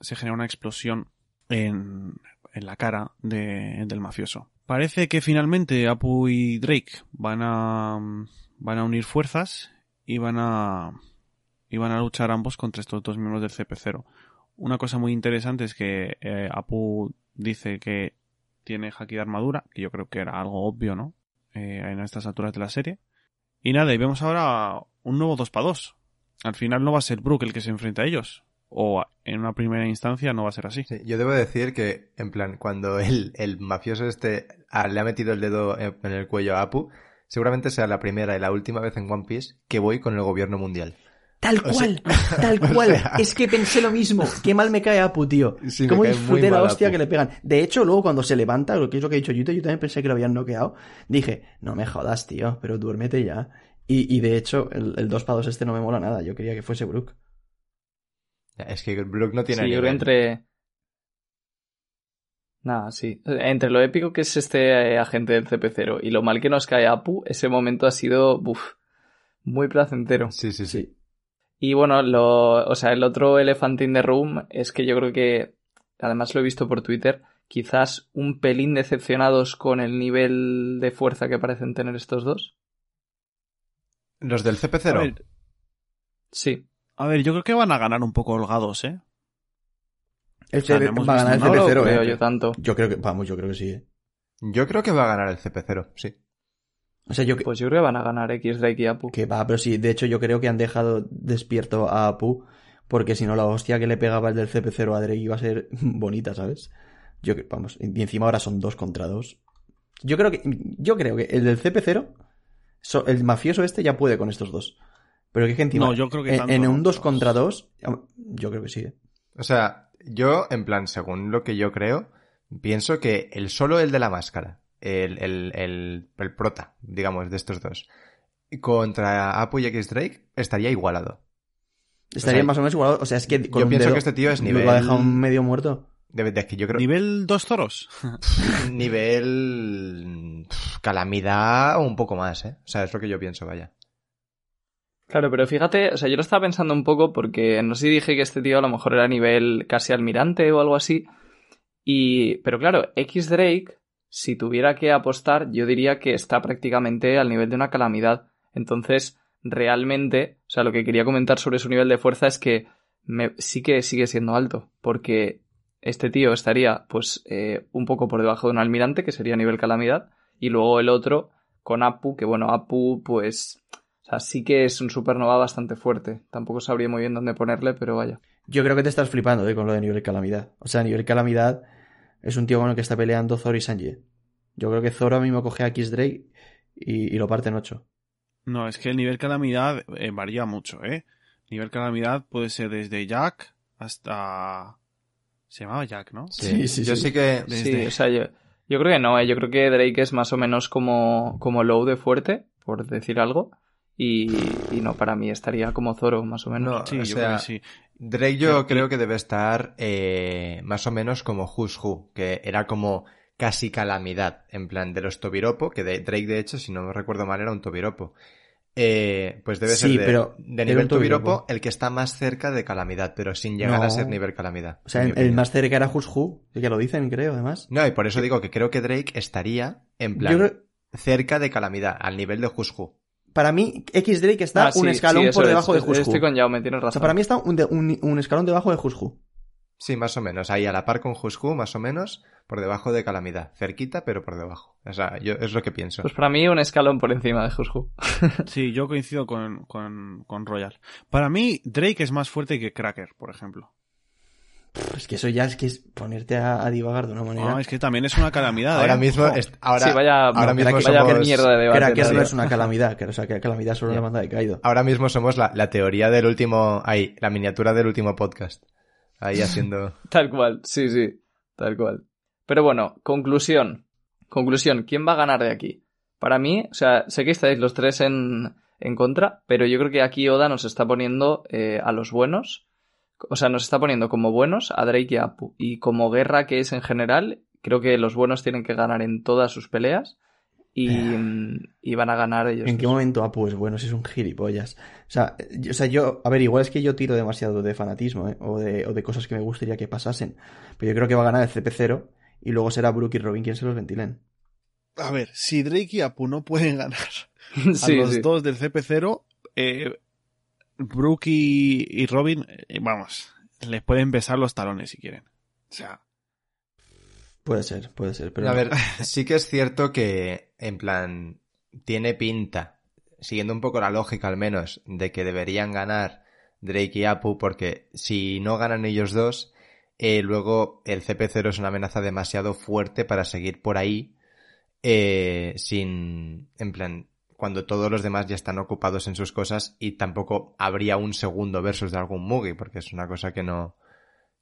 se genera una explosión en, en la cara de- del mafioso. Parece que finalmente Apu y Drake van a, van a unir fuerzas y van a, y van a luchar ambos contra estos dos miembros del CP0. Una cosa muy interesante es que eh, Apu dice que tiene haki de armadura, que yo creo que era algo obvio, ¿no? Eh, en estas alturas de la serie. Y nada, y vemos ahora un nuevo 2 para 2. Al final no va a ser Brook el que se enfrenta a ellos. O en una primera instancia no va a ser así. Sí, yo debo decir que, en plan, cuando el, el mafioso este ah, le ha metido el dedo en, en el cuello a Apu, seguramente sea la primera y la última vez en One Piece que voy con el gobierno mundial. Tal O sea- cual, tal o cual. sea- Es que pensé lo mismo. Qué mal me cae Apu, tío. Sí, Cómo disfruté la hostia Apu. que le pegan. De hecho, luego cuando se levanta, lo que es lo que ha dicho Yuto, yo también pensé que lo habían noqueado. Dije, no me jodas, tío, pero duérmete ya. Y, y de hecho, el, el 2 para 2 este no me mola nada. Yo quería que fuese Brook. Es que Brook no tiene Sí, yo nivel. entre. Nada, sí. Entre lo épico que es este eh, agente del CP0 y lo mal que nos cae Apu, ese momento ha sido muy placentero. Sí, sí, sí. Sí. Y bueno, lo, o sea, el otro elefante in the room es que yo creo que, además lo he visto por Twitter, quizás un pelín decepcionados con el nivel de fuerza que parecen tener estos dos. Los del A CP0. ver, Sí. A ver, yo creo que van a ganar un poco holgados, ¿eh? El sea, CP no hemos va a ganar el visto No lo CP0, creo eh. yo tanto. Yo creo que, vamos, yo creo que sí. eh. Yo creo que va a ganar el CP0, sí. O sea, yo que, Pues yo creo que van a ganar X Drake y Apu. que va, pero sí, de hecho yo creo que han dejado despierto a Apu, porque si no la hostia que le pegaba el del CP0 a Drake iba a ser bonita, ¿sabes? Yo que, vamos, y encima ahora son dos contra dos. Yo creo que, yo creo que el del CP0, so- el mafioso este ya puede con estos dos. Pero que es que encima, No, yo creo que en, tanto en no. un 2 contra 2, yo creo que sí. eh. O sea, yo, en plan, según lo que yo creo, pienso que el solo el de la máscara, el, el, el, el prota, digamos, de estos dos, contra Apu y X Drake, estaría igualado. Estaría sea, más o menos igual, o sea, es que con yo pienso dedo que este tío es lo nivel- ha dejado medio muerto. De, de que yo creo ¿Nivel dos toros? nivel calamidad o un poco más, ¿eh? O sea, es lo que yo pienso, vaya. Claro, pero fíjate, o sea, yo lo estaba pensando un poco porque no sé si dije que este tío a lo mejor era nivel casi almirante o algo así. Y, pero claro, X Drake, si tuviera que apostar, yo diría que está prácticamente al nivel de una calamidad. Entonces, realmente, o sea, lo que quería comentar sobre su nivel de fuerza es que sí que sigue siendo alto, porque este tío estaría, pues, eh, un poco por debajo de un almirante, que sería nivel calamidad, y luego el otro con Apu, que bueno, Apu, pues, o sea, sí que es un supernova bastante fuerte. Tampoco sabría muy bien dónde ponerle, pero vaya. Yo creo que te estás flipando eh, con lo de nivel calamidad. O sea, nivel calamidad es un tío con el que está peleando Zoro y Sanji. Yo creo que Zoro ahora mismo coge a X Drake y, y lo parte en ocho. No, es que el nivel calamidad eh, varía mucho, ¿eh? Nivel calamidad puede ser desde Jack hasta... Se llamaba Jack, ¿no? Sí, sí, yo sí. sí que... Desde- Sí, o sea, yo, yo creo que no, ¿eh? yo creo que Drake es más o menos como, como low de fuerte, por decir algo. Y, y no, para mí estaría como Zoro, más o menos. No, Sí, o yo sea, creo que sí. Drake yo Pero- creo que debe estar eh, más o menos como Who's Who, que era como casi calamidad, en plan de los Tobiropo, que de Drake de hecho, si no me recuerdo mal, era un Tobiropo. Eh, pues debe Sí, ser de, pero de era nivel Tobiropo. Tobiropo el que está más cerca de calamidad, pero sin llegar No. a ser nivel calamidad. O sea, el, más cerca era Who's Who, que lo dicen, creo, además. No, y por eso digo que creo que Drake estaría en plan Yo cerca de calamidad, al nivel de Who's Who. Para mí, X Drake está Ah, sí, un escalón sí, por es. debajo de Who. Estoy con Jaume, tienes O razón. sea, para mí está un, de- un- un escalón debajo de Who. Sí, más o menos, ahí a la par con Who, más o menos, por debajo de calamidad. Cerquita, pero por debajo. O sea, yo es lo que pienso. Pues para mí un escalón por encima de Jushu. Sí, yo coincido con, con, con Royal. Para mí, Drake es más fuerte que Cracker, por ejemplo. Es que eso ya es que es ponerte a, a divagar de una manera. No, es que también es una calamidad. ahora ¿eh? mismo, ahora, sí, vaya, ahora mismo que- vaya somos, mierda de debate. Cracker no es una calamidad, que, o sea, que calamidad solo Ya. la banda de caído. ahora mismo somos la, la teoría del último, ahí, la miniatura del último podcast. Ahí haciendo... Tal cual, sí, sí, tal cual. Pero bueno, conclusión. Conclusión, ¿quién va a ganar de aquí? Para mí, o sea, sé que estáis los tres en, en contra, pero yo creo que aquí Oda nos está poniendo eh, a los buenos, o sea, nos está poniendo como buenos a Drake y a Apu. Y como guerra que es en general, creo que los buenos tienen que ganar en todas sus peleas y, y van a ganar ellos. ¿En qué momento Apu es bueno? Si es un gilipollas. O sea, yo, o sea, yo, a ver, igual es que yo tiro demasiado de fanatismo, ¿eh? O de, o de cosas que me gustaría que pasasen. Pero yo creo que va a ganar el CP0 y luego será Brook y Robin quien se los ventilen. A ver, si Drake y Apu no pueden ganar a Sí, los sí. dos del CP0, eh, Brooke y, y Robin, eh, vamos, les pueden besar los talones si quieren. O sea, Puede ser, puede ser. Pero A ver, sí que es cierto que, en plan, tiene pinta, siguiendo un poco la lógica al menos de que deberían ganar Drake y Apu, porque si no ganan ellos dos, eh, luego el CP0 es una amenaza demasiado fuerte para seguir por ahí eh, sin, en plan, cuando todos los demás ya están ocupados en sus cosas y tampoco habría un segundo versus de algún Mugi, porque es una cosa que no,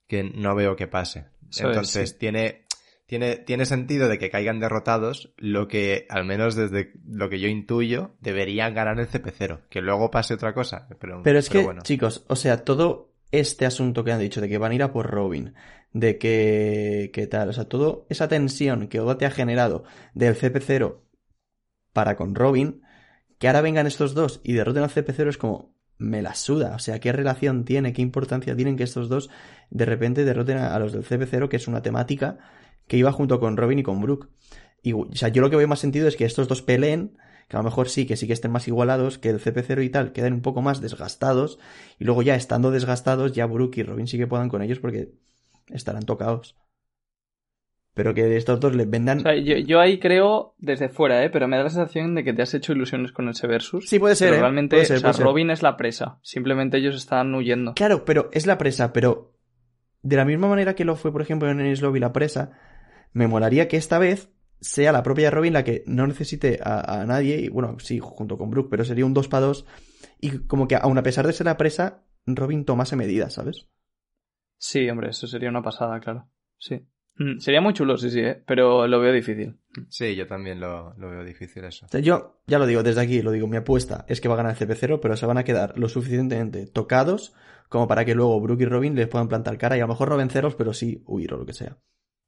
que no veo que pase. Eso Entonces sí. tiene, tiene, tiene sentido de que caigan derrotados, lo que, al menos desde lo que yo intuyo, deberían ganar el CP0. Que luego pase otra cosa. Pero, Pero es que, bueno. chicos, o sea, todo este asunto que han dicho de que van a ir a por Robin, de que, que tal, o sea, toda esa tensión que Oda te ha generado del CP0 para con Robin, que ahora vengan estos dos y derroten al CP0 es como, me la suda, o sea, ¿qué relación tiene, qué importancia tienen que estos dos de repente derroten a, los del CP0, que es una temática que iba junto con Robin y con Brook? Y, o sea, yo lo que veo más sentido es que estos dos peleen, que a lo mejor sí, que sí que estén más igualados, que el CP0 y tal queden un poco más desgastados, y luego ya estando desgastados, ya Brook y Robin sí que puedan con ellos porque estarán tocados. Pero que estos dos les vendan... O sea, yo, yo ahí creo desde fuera, ¿eh? Pero me da la sensación de que te has hecho ilusiones con ese versus. sí, puede ser, pero ¿eh? realmente, Puede ser, o sea, puede ser. Robin es la presa. Simplemente ellos están huyendo. Claro, pero es la presa, pero de la misma manera que lo fue, por ejemplo, en Ennis Lobby la presa, me molaría que esta vez sea la propia Robin la que no necesite a, a nadie, y bueno, sí, junto con Brooke, pero sería un 2 para 2, y como que aun a pesar de ser la presa, Robin tomase medidas, ¿sabes? Sí, hombre, eso sería una pasada, claro. Sí. Mm, Sería muy chulo, sí, sí, ¿eh? Pero lo veo difícil. Sí, yo también lo, lo veo difícil eso. Yo ya lo digo desde aquí, lo digo, mi apuesta es que va a ganar el CP0, pero se van a quedar lo suficientemente tocados como para que luego Brooke y Robin les puedan plantar cara y a lo mejor no venceros, pero sí huir o lo que sea.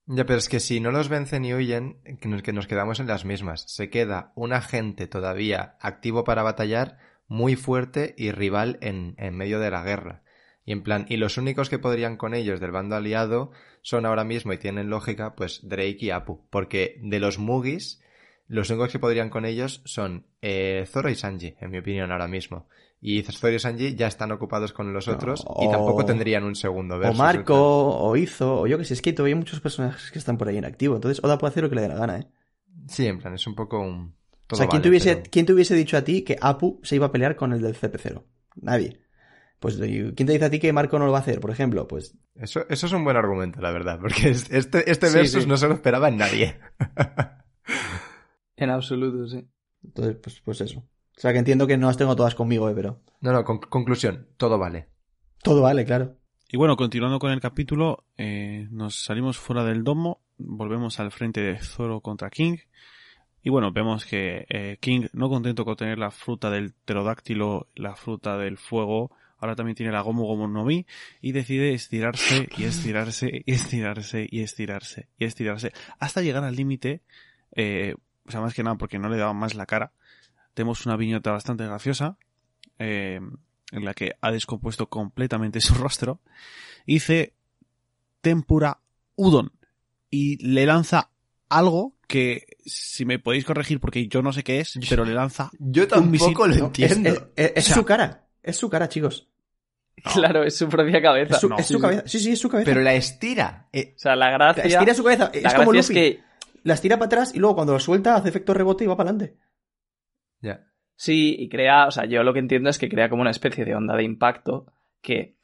Ya, pero es que si no los vencen y huyen, que nos, que nos quedamos en las mismas. Se queda un agente todavía activo para batallar, muy fuerte y rival en, en medio de la guerra. Y en plan, y los únicos que podrían con ellos del bando aliado son ahora mismo, y tienen lógica, pues Drake y Apu. Porque de los Mugis, los únicos que podrían con ellos son eh, Zoro y Sanji, en mi opinión, ahora mismo. Y Zoro y Sanji ya están ocupados con los otros y o- tampoco tendrían un segundo O versus. Marco, o Izo, o yo que sé, es que todavía hay muchos personajes que están por ahí en activo. Entonces Oda puede hacer lo que le dé la gana, ¿eh? Sí, en plan, es un poco un... o sea, ¿quién, vale, te hubiese, pero- ¿quién te hubiese dicho a ti que Apu se iba a pelear con el del CP0? Nadie. Pues, ¿quién te dice a ti que Marco no lo va a hacer, por ejemplo? Pues, Eso, eso es un buen argumento, la verdad, porque es- este, este Sí, versus sí. no se lo esperaba en nadie. En absoluto, sí. entonces, pues, pues eso. O sea, que entiendo que no las tengo todas conmigo, eh, pero No, no, con- conclusión, todo vale. todo vale, claro. Y bueno, continuando con el capítulo, eh, nos salimos fuera del domo, volvemos al frente de Zoro contra King. Y bueno, vemos que eh, King, no contento con tener la fruta del pterodáctilo, la fruta del fuego, ahora también tiene la Gomu Gomu no Mi, y decide estirarse y estirarse y estirarse y estirarse y estirarse, hasta llegar al límite, eh, o sea, más que nada porque no le daba más la cara. Tenemos una viñeta bastante graciosa, eh, en la que ha descompuesto completamente su rostro, y dice tempura udon y le lanza algo que si me podéis corregir porque yo no sé qué es, pero le lanza Yo tampoco misil- lo es entiendo. es- es- es O sea- su cara. Es su cara, chicos. Claro, es su propia cabeza. Es su, no. es su cabeza. Sí, sí, es su cabeza. Pero la estira. Eh, O sea, la gracia... Estira su cabeza. Es la como gracia es Luffy. que... La estira para atrás y luego cuando lo suelta hace efecto rebote y va para adelante. ya. Sí, y crea... O sea, yo lo que entiendo es que crea como una especie de onda de impacto que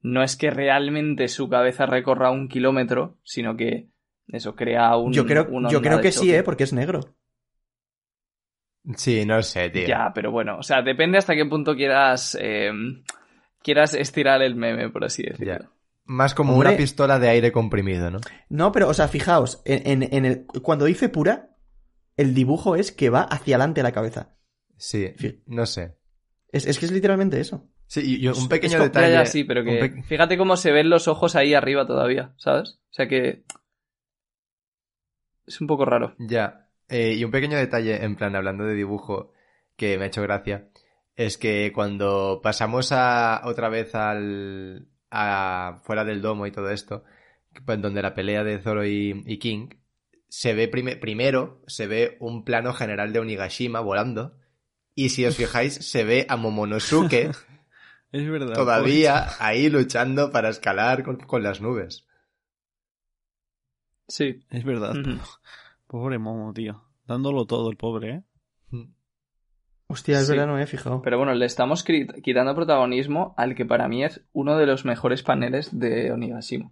no es que realmente su cabeza recorra un kilómetro, sino que eso crea un Yo creo, yo creo de que sí. ¿eh? Porque es negro. Sí, no sé, tío. Ya, pero bueno, o sea, depende hasta qué punto quieras eh, quieras estirar el meme, por así decirlo. Ya. Más como Hombre. una pistola de aire comprimido, ¿no? No, pero, o sea, fijaos, en, en- en el, cuando dice pura, el dibujo es que va hacia adelante la cabeza. Sí, no sé. Es, es que es literalmente eso. Sí, y- un pequeño es detalle. ya, sí, pero que pe- fíjate cómo se ven los ojos ahí arriba todavía, ¿sabes? O sea que es un poco raro. Ya. Eh, y un pequeño detalle, en plan, hablando de dibujo, que me ha hecho gracia, es que cuando pasamos a otra vez al a fuera del domo y todo esto, pues, donde la pelea de Zoro y, y King, se ve prime- primero, se ve un plano general de Onigashima volando, y si os fijáis, se ve a Momonosuke Es verdad. todavía ahí luchando para escalar con, con las nubes. Sí. Es verdad. Pobre Momo, tío. Dándolo todo el pobre, ¿eh? Hostia, es Sí. verdad, no me he fijado. Pero bueno, le estamos quitando protagonismo al que para mí es uno de los mejores paneles de Onigashima,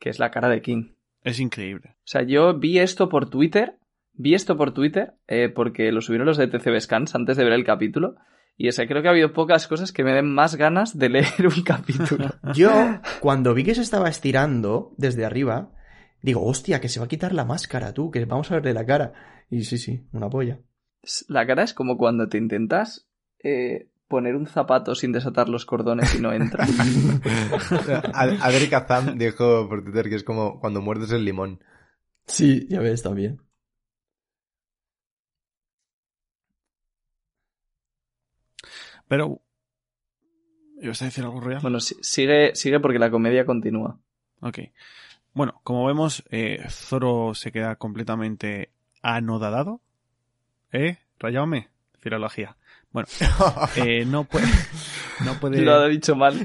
que es la cara de King. Es increíble. O sea, yo vi esto por Twitter, vi esto por Twitter, eh, porque lo subieron los de TCB Scans antes de ver el capítulo, y o sea, creo que ha habido pocas cosas que me den más ganas de leer un capítulo. Yo, cuando vi que se estaba estirando desde arriba, digo, hostia, que se va a quitar la máscara, tú, que vamos a verle la cara. Y sí, sí, una polla. La cara es como cuando te intentas eh, poner un zapato sin desatar los cordones y no entra. Ad- Adri Kazam dijo por Twitter que es como cuando muerdes el limón. Sí, ya ves, también. Pero... ¿Ibas a decir algo real? Bueno, si- sigue, sigue porque la comedia continúa. Ok. Bueno, como vemos, eh, Zoro se queda completamente anodadado. ¿Eh? Rayáome. Filología. Bueno, eh, no puede... No puede... Lo ha dicho mal.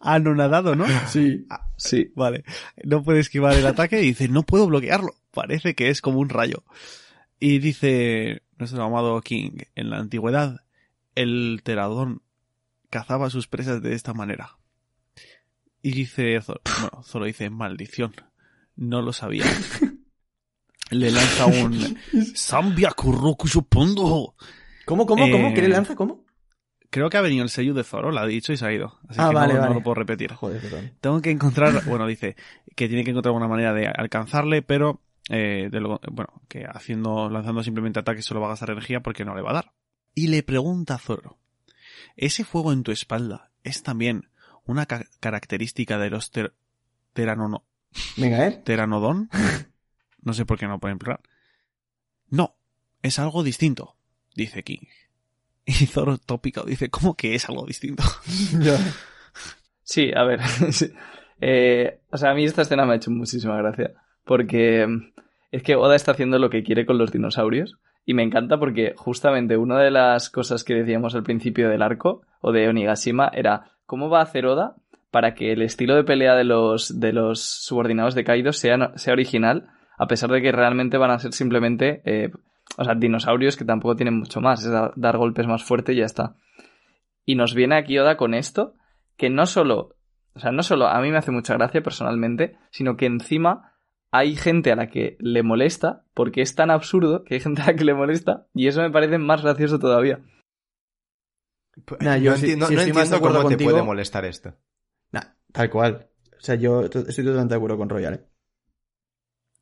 Anonadado, ¿no? Sí. Sí. Vale. No puede esquivar el ataque y dice, no puedo bloquearlo. Parece que es como un rayo. Y dice nuestro amado King, en la antigüedad, el teradón cazaba sus presas de esta manera. Y dice, Zoro, bueno, Zoro dice, maldición, no lo sabía. Le lanza un Sambia Kuroku Shopondo. ¿Cómo, cómo, cómo? Eh, ¿Qué le lanza? ¿Cómo? Creo que ha venido el sello de Zoro, lo ha dicho y se ha ido. Así Ah, que vale, no, no vale. lo puedo repetir. Joder, perdón. Tengo que encontrar, bueno, dice que tiene que encontrar una manera de alcanzarle, pero eh, de lo- bueno, que haciendo, lanzando simplemente ataques solo va a gastar energía porque no le va a dar. Y le pregunta a Zoro, ¿ese fuego en tu espalda es también una ca- característica de los ter- teranono- Venga, ¿eh? teranodón? No sé por qué no pueden plural. No, es algo distinto, dice King. Y Zoro tópico dice, ¿cómo que es algo distinto? Sí, a ver. sí. Eh, o sea, a mí esta escena me ha hecho muchísima gracia. Porque mm, es que Oda está haciendo lo que quiere con los dinosaurios. Y me encanta porque justamente una de las cosas que decíamos al principio del arco, o de Onigashima, era cómo va a hacer Oda para que el estilo de pelea de los, de los subordinados de Kaido sea, sea original, a pesar de que realmente van a ser simplemente, eh, o sea, dinosaurios que tampoco tienen mucho más, es da- dar golpes más fuerte y ya está. Y nos viene aquí Oda con esto, que no solo, o sea, no solo a mí me hace mucha gracia personalmente, sino que encima hay gente a la que le molesta, porque es tan absurdo que hay gente a la que le molesta, y eso me parece más gracioso todavía. Nah, no entiendo, no de entiendo cómo te puede molestar esto. Nah, tal cual. O sea, yo to- estoy totalmente de acuerdo con Royal, ¿eh?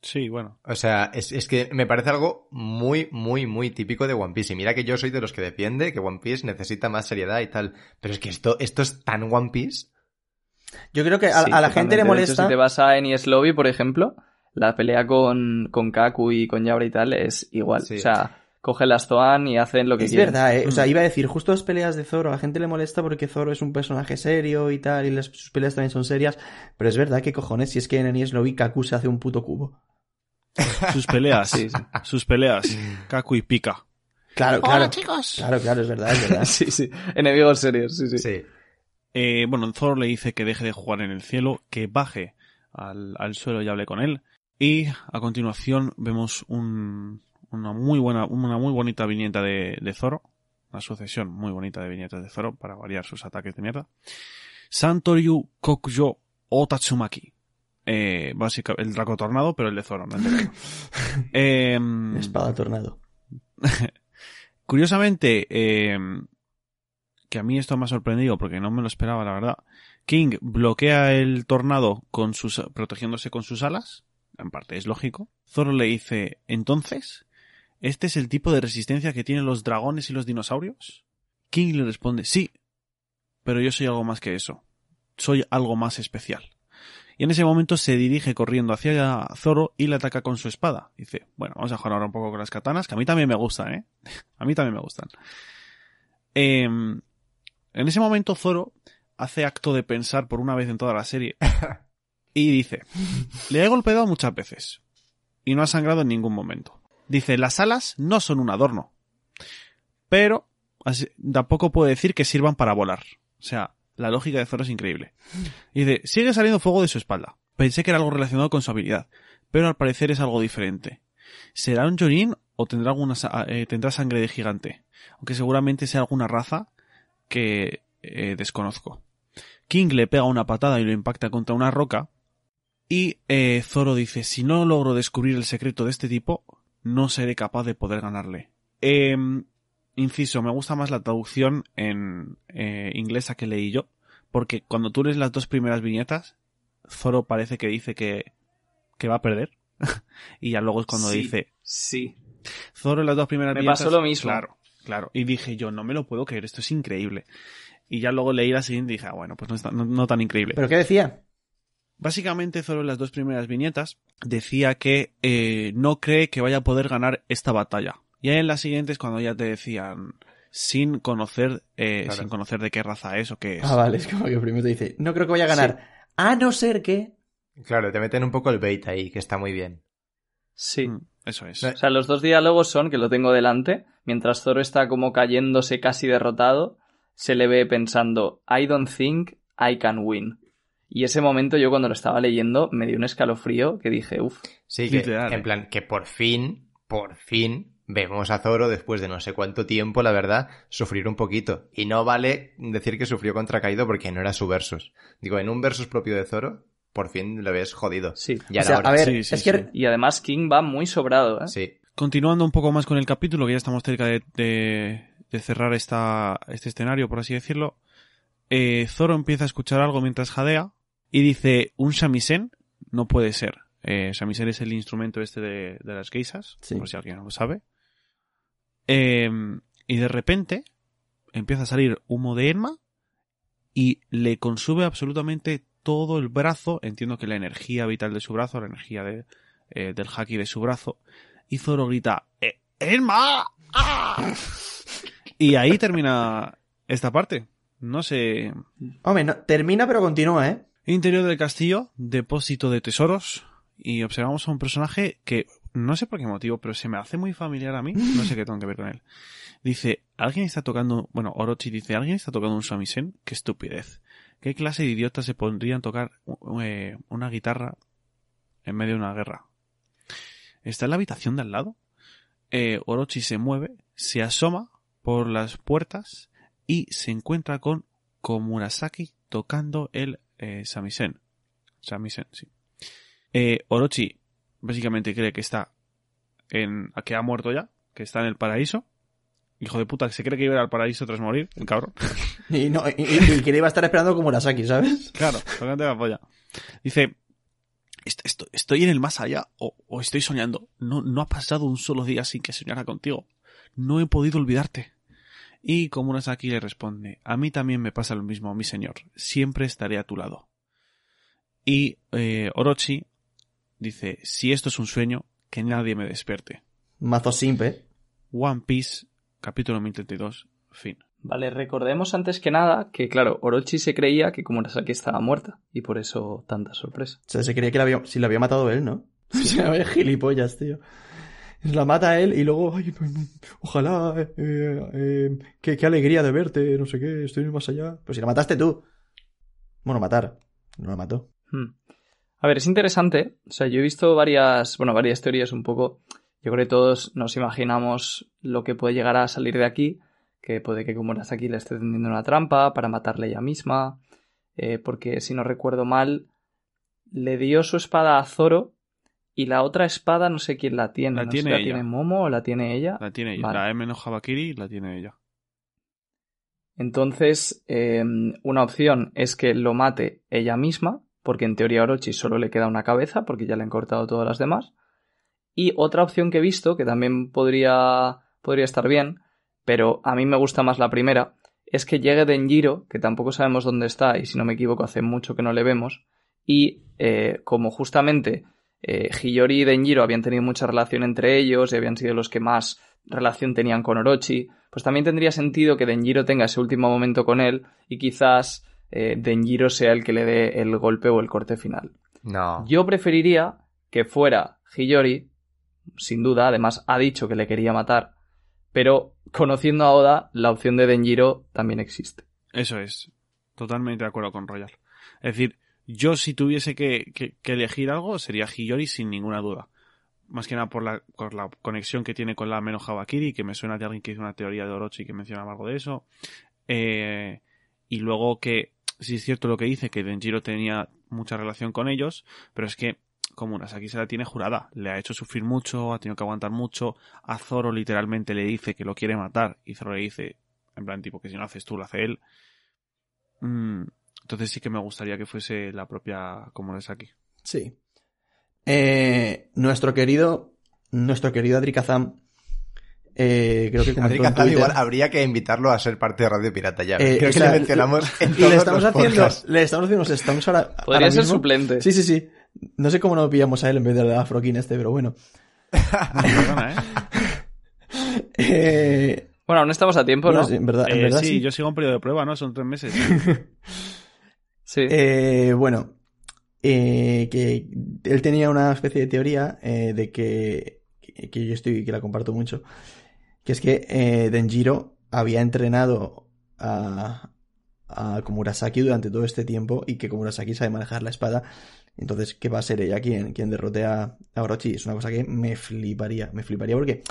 Sí, bueno. O sea, es, es que me parece algo muy, muy, muy típico de One Piece. Y mira que yo soy de los que defiende que One Piece necesita más seriedad y tal. Pero es que esto, esto es tan One Piece. Yo creo que a, Sí, a la gente le. De hecho, molesta. si te vas a Enies Lobby, por ejemplo, la pelea con, con Kaku y con Yabra y tal es igual. Sí. O sea, coge las Zoan y hacen lo que Es quieren. verdad, ¿eh? O sea, iba a decir, justo las peleas de Zoro, a la gente le molesta porque Zoro es un personaje serio y tal, y las, sus peleas también son serias. Pero es verdad que cojones, si es que en Enies Lobby Kaku se hace un puto cubo. Sus peleas, Sí, sí. sus peleas, Kaku y Pika. Claro, claro. Claro, claro, es verdad, es verdad. sí, sí. Enemigos serios, sí, sí. Sí. Eh, bueno, Thor le dice que deje de jugar en el cielo, que baje al, al suelo y hable con él. Y a continuación vemos un- una muy buena, una muy bonita viñeta de, de Zoro. Una sucesión muy bonita de viñetas de Zoro para variar sus ataques de mierda. Santoryu Kokuyo Otatsumaki. Eh, básicamente, el Draco Tornado, pero el de Zoro, no. Em, Espada tornado. Curiosamente, eh, que a mí esto me ha sorprendido porque no me lo esperaba, la verdad. King bloquea el tornado con sus, protegiéndose con sus alas. En parte es lógico. Zoro le dice, entonces, ¿este es el tipo de resistencia que tienen los dragones y los dinosaurios? King le responde, sí, pero yo soy algo más que eso. Soy algo más especial. Y en ese momento se dirige corriendo hacia Zoro y le ataca con su espada. Dice, bueno, vamos a jugar ahora un poco con las katanas, que a mí también me gustan, ¿eh? A mí también me gustan. Em, en ese momento Zoro hace acto de pensar por una vez en toda la serie y dice, le he golpeado muchas veces y no ha sangrado en ningún momento. Dice, las alas no son un adorno, pero tampoco puedo decir que sirvan para volar. O sea, la lógica de Zoro es increíble. Dice, sigue saliendo fuego de su espalda. Pensé que era algo relacionado con su habilidad, pero al parecer es algo diferente. ¿Será un Jonin o tendrá alguna sa- eh, tendrá sangre de gigante, aunque seguramente sea alguna raza que eh, desconozco. King le pega una patada y lo impacta contra una roca y eh, Zoro dice, si no logro descubrir el secreto de este tipo, no seré capaz de poder ganarle. Em, inciso, me gusta más la traducción en eh, inglesa que leí yo, porque cuando tú lees las dos primeras viñetas, Zoro parece que dice que, que va a perder. y ya luego es cuando Sí. dice, Sí. Zoro en las dos primeras Me viñetas. pasó lo mismo. Claro, claro. Y dije yo, no me lo puedo creer, esto es increíble. Y ya luego leí la siguiente y dije, ah, bueno, pues no, está- no- no tan increíble. ¿Pero qué decía? Básicamente, Zoro en las dos primeras viñetas decía que eh, no cree que vaya a poder ganar esta batalla. Y en las siguientes, cuando ya te decían sin conocer, eh, Claro. sin conocer de qué raza es o qué es. Ah, vale, es como que primero te dice, no creo que vaya a ganar. A no ser que... Claro, te meten un poco el bait ahí, que está muy bien. Sí. Mm, Eso es. O sea, los dos diálogos son que lo tengo delante, mientras Zoro está como cayéndose casi derrotado, se le ve pensando, I don't think I can win. Y ese momento yo cuando lo estaba leyendo me dio un escalofrío que dije, uff, Sí, que, Literal, en plan, que por fin, por fin, vemos a Zoro después de no sé cuánto tiempo, la verdad, sufrir un poquito. Y no vale decir que sufrió contra Kaido porque no era su versus. Digo, en un versus propio de Zoro, por fin le ves jodido. sí. Ya o sea, a ver, Sí, sí, es que... Y además King va muy sobrado, ¿eh? Sí. Continuando un poco más con el capítulo, que ya estamos cerca de, de- de cerrar esta, este escenario, por así decirlo. eh, Zoro empieza a escuchar algo mientras jadea y dice, un shamisen no puede ser. Eh, shamisen es el instrumento este de, de las geisas, Sí. por si alguien no lo sabe. Eh, y de repente empieza a salir humo de Enma y le consume absolutamente todo el brazo. Entiendo que la energía vital de su brazo, la energía de, eh, del haki de su brazo. Y Zoro grita, "¡Eh, ¡Enma! ¡Ah!". Y ahí termina esta parte. No sé. Hombre, no, termina pero continúa, ¿eh? Interior del castillo, depósito de tesoros. Y observamos a un personaje que no sé por qué motivo, pero se me hace muy familiar a mí. No sé qué tengo que ver con él. Dice, alguien está tocando, bueno, Orochi dice, alguien está tocando un shamisen. Qué estupidez. ¿Qué clase de idiotas se pondrían a tocar eh, una guitarra en medio de una guerra? Está en la habitación de al lado. Eh, Orochi se mueve, se asoma por las puertas y se encuentra con Komurasaki tocando el eh, samisen. Samisen, sí. Eh, Orochi básicamente cree que está en que ha muerto ya, que está en el paraíso. Hijo de puta, que se cree que iba a ir al paraíso tras morir, el cabrón. Y, no, y, y- y que le iba a estar esperando como Murasaki, ¿sabes? Claro, tócate la polla. Dice, "Est- esto- estoy en el más allá o, o estoy soñando. No, no ha pasado un solo día sin que soñara contigo. No he podido olvidarte. Y Komurasaki le responde, a mí también me pasa lo mismo, mi señor. Siempre estaré a tu lado. Y eh, Orochi dice, si esto es un sueño, que nadie me despierte. Mazo simple. One Piece, capítulo 1032, fin. Vale, recordemos antes que nada que, claro, Orochi se creía que Komurasaki estaba muerta y por eso tanta sorpresa. O sea, se creía que la había, si la había matado él, ¿no? O sea, vaya gilipollas, tío. La mata él y luego, ojalá, eh, eh, qué, qué alegría de verte, no sé qué, estoy más allá. Pues si la mataste tú. Bueno, matar. No la mató. Hmm. A ver, es interesante. O sea, yo he visto varias, bueno, varias teorías un poco. Yo creo que todos nos imaginamos lo que puede llegar a salir de aquí. Que puede que Komurasaki le esté tendiendo una trampa para matarle ella misma. eh, porque si no recuerdo mal, le dio su espada a Zoro. Y la otra espada no sé quién la tiene. La no tiene sé, ¿La ella. tiene Momo o la tiene ella? La tiene ella. Vale. La M no Habakiri la tiene ella. Entonces, eh, una opción es que lo mate ella misma, porque en teoría a Orochi solo le queda una cabeza, porque ya le han cortado todas las demás. Y otra opción que he visto, que también podría, podría estar bien, pero a mí me gusta más la primera, es que llegue Denjiro, que tampoco sabemos dónde está, y si no me equivoco hace mucho que no le vemos, y eh, como justamente eh, Hiyori y Denjiro habían tenido mucha relación entre ellos y habían sido los que más relación tenían con Orochi, pues también tendría sentido que Denjiro tenga ese último momento con él y quizás eh, Denjiro sea el que le dé el golpe o el corte final. No. Yo preferiría que fuera Hiyori, sin duda, además ha dicho que le quería matar, pero conociendo a Oda, la opción de Denjiro también existe. Eso es. Totalmente de acuerdo con Royal. Es decir, yo si tuviese que, que- que elegir algo sería Hiyori sin ninguna duda. más que nada por la, por la conexión que tiene con la Meno Habakiri, que me suena de alguien que hizo una teoría de Orochi que mencionaba algo de eso. Eh, y luego que, sí es cierto lo que dice, que Denjiro tenía mucha relación con ellos, pero es que como Urasaki se la tiene jurada, le ha hecho sufrir mucho, ha tenido que aguantar mucho, a Zoro literalmente le dice que lo quiere matar, y Zoro le dice, en plan tipo que si no haces tú, lo hace él. Mm, entonces sí que me gustaría que fuese la propia Komurasaki. Sí. Eh, nuestro querido, nuestro querido Adri Kazam, eh, creo que Adri en Kazam Twitter- igual habría que invitarlo a ser parte de Radio Pirata ya. Eh, Creo que sea, le mencionamos en y todos le estamos los haciendo, podcasts. le estamos haciendo unos ahora. Podría ahora ser mismo. suplente. Sí, sí, sí. No sé cómo no pillamos a él en vez del Afrokin este, pero bueno. Perdona, ¿eh? Eh, Bueno, aún estamos a tiempo, bueno, ¿no? sí, en verdad, en Eh, verdad sí, sí. yo sigo en periodo de prueba, ¿no? Son tres meses. Sí. Eh, bueno, eh, que él tenía una especie de teoría eh, de que, que, yo estoy, que la comparto mucho, que es que eh, Denjiro había entrenado a, a Komurasaki durante todo este tiempo y que Komurasaki sabe manejar la espada. Entonces, ¿qué va a ser ella quien, quien derrote a, a Orochi? Es una cosa que me fliparía, me fliparía porque,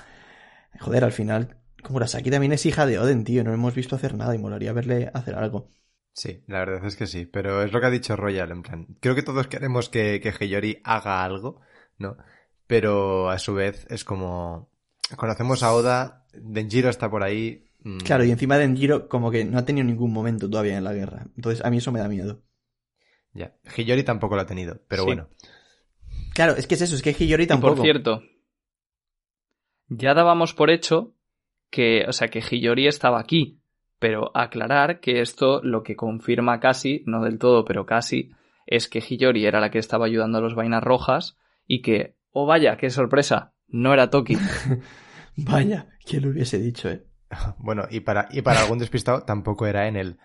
joder, al final, Komurasaki también es hija de Oden, tío, no hemos visto hacer nada y molaría verle hacer algo. Sí, la verdad es que sí, pero es lo que ha dicho Royal, en plan. Creo que todos queremos que, que Hiyori haga algo, ¿no? Pero a su vez es como... Conocemos a Oda, Denjiro está por ahí... mm, Claro, y encima Denjiro como que no ha tenido ningún momento todavía en la guerra. Entonces a mí eso me da miedo. Ya, Hiyori tampoco lo ha tenido, pero Sí. bueno. Claro, es que es eso, es que Hiyori Y tampoco. por cierto, ya dábamos por hecho que, o sea, que Hiyori estaba aquí, pero aclarar que esto lo que confirma casi, no del todo, pero casi, es que Hiyori era la que estaba ayudando a los vainas rojas y que, oh vaya, qué sorpresa, no era Toki. Vaya, ¿quién lo hubiese dicho, eh? Bueno, y para, y para algún despistado tampoco era en él.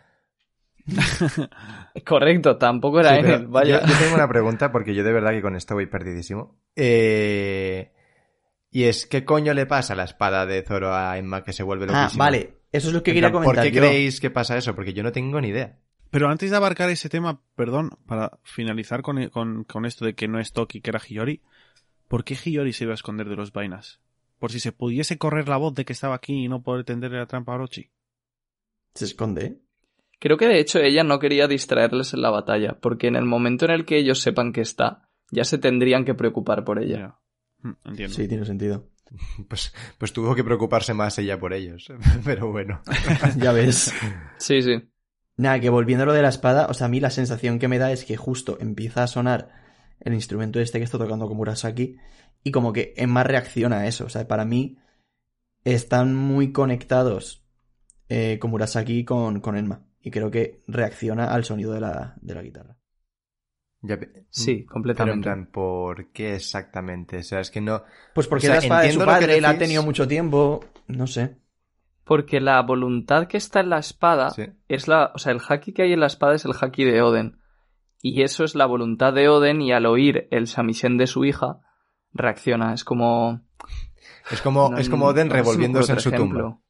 Correcto, tampoco era Sí, él, vaya. Yo, yo tengo una pregunta porque yo de verdad que con esto voy perdidísimo. Eh, y es, ¿qué coño le pasa a la espada de Zoro a Emma que se vuelve Ah, loquísima? vale, eso es lo que En quería plan, comentar ¿Por qué yo. creéis que pasa eso? Porque yo no tengo ni idea. Pero antes de abarcar ese tema, perdón, para finalizar con, con, con esto de que no es Toki, que era Hiyori, ¿por qué Hiyori se iba a esconder de los vainas? Por si se pudiese correr la voz de que estaba aquí y no poder tenderle la trampa a Orochi. Se esconde. Creo que de hecho ella no quería distraerles en la batalla, porque en el momento en el que ellos sepan que está, ya se tendrían que preocupar por ella. Ya. Mm, Entiendo. Sí, tiene sentido. Pues, pues tuvo que preocuparse más ella por ellos. Pero bueno. ya ves. Sí, sí. Nada, que volviendo a lo de la espada, o sea, a mí la sensación que me da es que justo empieza a sonar el instrumento este que está tocando como Murasaki y como que Emma reacciona a eso. O sea, para mí están muy conectados eh, con Murasaki con, con Enma. Y creo que reacciona al sonido de la, de la guitarra. Ya ve- Sí, Pero en completamente. plan, ¿por qué exactamente? O sea, es que no... Pues porque O sea, es la espada de su padre, la ha tenido mucho tiempo, no sé. Porque la voluntad que está en la espada Sí. es la. O sea, el haki que hay en la espada es el haki de Oden. Y eso es la voluntad de Oden, y al oír el samisen de su hija, reacciona. Es como. Es como, no- es como Oden no revolviéndose en su ejemplo. tumba.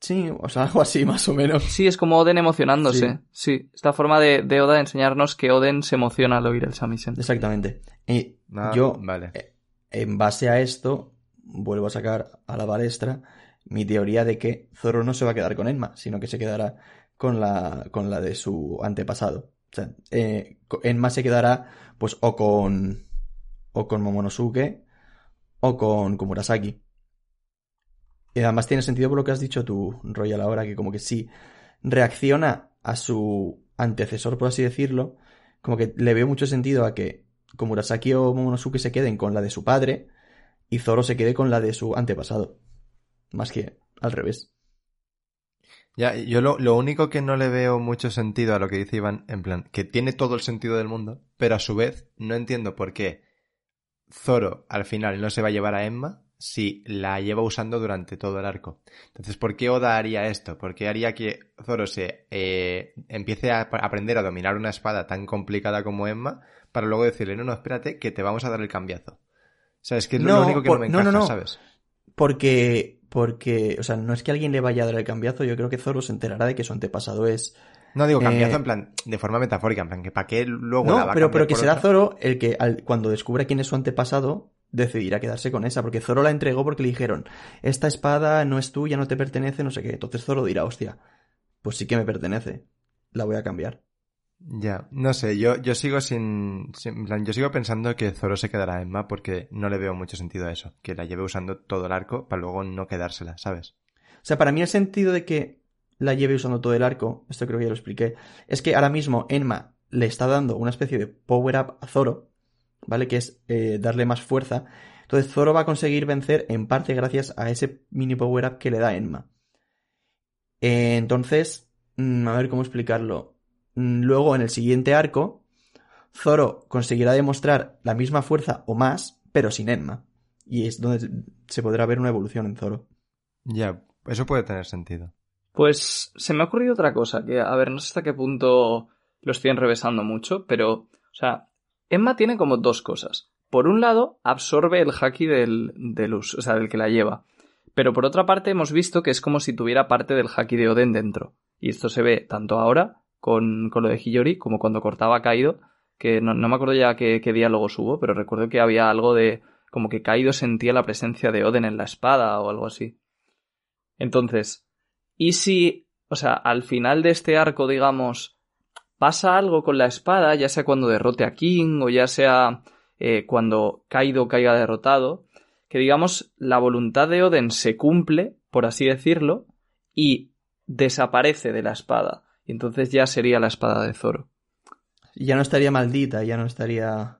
Sí, o sea, algo así más o menos. Sí, es como Oden emocionándose. Sí. Esta forma de, de Oda de enseñarnos que Oden se emociona al oír el samisen. Exactamente. Y Ah, yo, Vale. eh, en base a esto, vuelvo a sacar a la palestra mi teoría de que Zoro no se va a quedar con Enma, sino que se quedará con la, con la de su antepasado. O sea, eh, Enma se quedará, pues, o con, o con Momonosuke, o con Komurasaki. Y además tiene sentido por lo que has dicho tú, Royal, ahora, que como que sí reacciona a su antecesor, por así decirlo, como que le veo mucho sentido a que Komurasaki o Momonosuke se queden con la de su padre y Zoro se quede con la de su antepasado. Más que al revés. Ya, yo lo, lo único que no le veo mucho sentido a lo que dice Iván, en plan, que tiene todo el sentido del mundo, pero a su vez no entiendo por qué Zoro al final no se va a llevar a Emma si la lleva usando durante todo el arco. Entonces, ¿por qué Oda haría esto? ¿Por qué haría que Zoro se eh, empiece a ap- aprender a dominar una espada tan complicada como Emma para luego decirle, no, no, espérate, que te vamos a dar el cambiazo? O sea, es que es lo único que por- no me no, encaja, no. ¿sabes? Porque, porque, o sea, no es que alguien le vaya a dar el cambiazo, yo creo que Zoro se enterará de que su antepasado es... No digo cambiazo Eh, en plan, de forma metafórica, en plan, que para qué luego la No, va pero, pero que será otra? Zoro el que al- cuando descubra quién es su antepasado decidirá quedarse con esa, porque Zoro la entregó porque le dijeron, esta espada no es tuya, no te pertenece, no sé qué. Entonces Zoro dirá, hostia, pues sí que me pertenece, la voy a cambiar. Ya, no sé, yo, yo sigo sin, yo sigo pensando que Zoro se quedará en Emma porque no le veo mucho sentido a eso, que la lleve usando todo el arco para luego no quedársela, ¿sabes? O sea, para mí el sentido de que la lleve usando todo el arco, esto creo que ya lo expliqué, es que ahora mismo Enma le está dando una especie de power-up a Zoro, ¿vale? Que es eh, darle más fuerza. Entonces Zoro va a conseguir vencer en parte gracias a ese mini power-up que le da Enma. Eh, entonces, mm, a ver cómo explicarlo. Mm, Luego, en el siguiente arco, Zoro conseguirá demostrar la misma fuerza o más, pero sin Enma. Y es donde se podrá ver una evolución en Zoro. Ya, eso puede tener sentido. Pues se me ha ocurrido otra cosa, que a ver, no sé hasta qué punto lo estoy enrevesando mucho, pero, o sea, Emma tiene como dos cosas. Por un lado, absorbe el haki del, del us- o sea, del que la lleva. Pero por otra parte, hemos visto que es como si tuviera parte del haki de Oden dentro. Y esto se ve tanto ahora con, con lo de Hiyori como cuando cortaba Kaido, que no, me acuerdo ya qué, qué diálogos hubo, pero recuerdo que había algo de como que Kaido sentía la presencia de Oden en la espada o algo así. Entonces, ¿y si, o sea, al final de este arco, digamos, pasa algo con la espada, ya sea cuando derrote a King o ya sea eh, cuando Kaido caiga derrotado, que digamos la voluntad de Oden se cumple, por así decirlo, y desaparece de la espada. Y entonces ya sería la espada de Zoro. ya no estaría maldita, ya no estaría.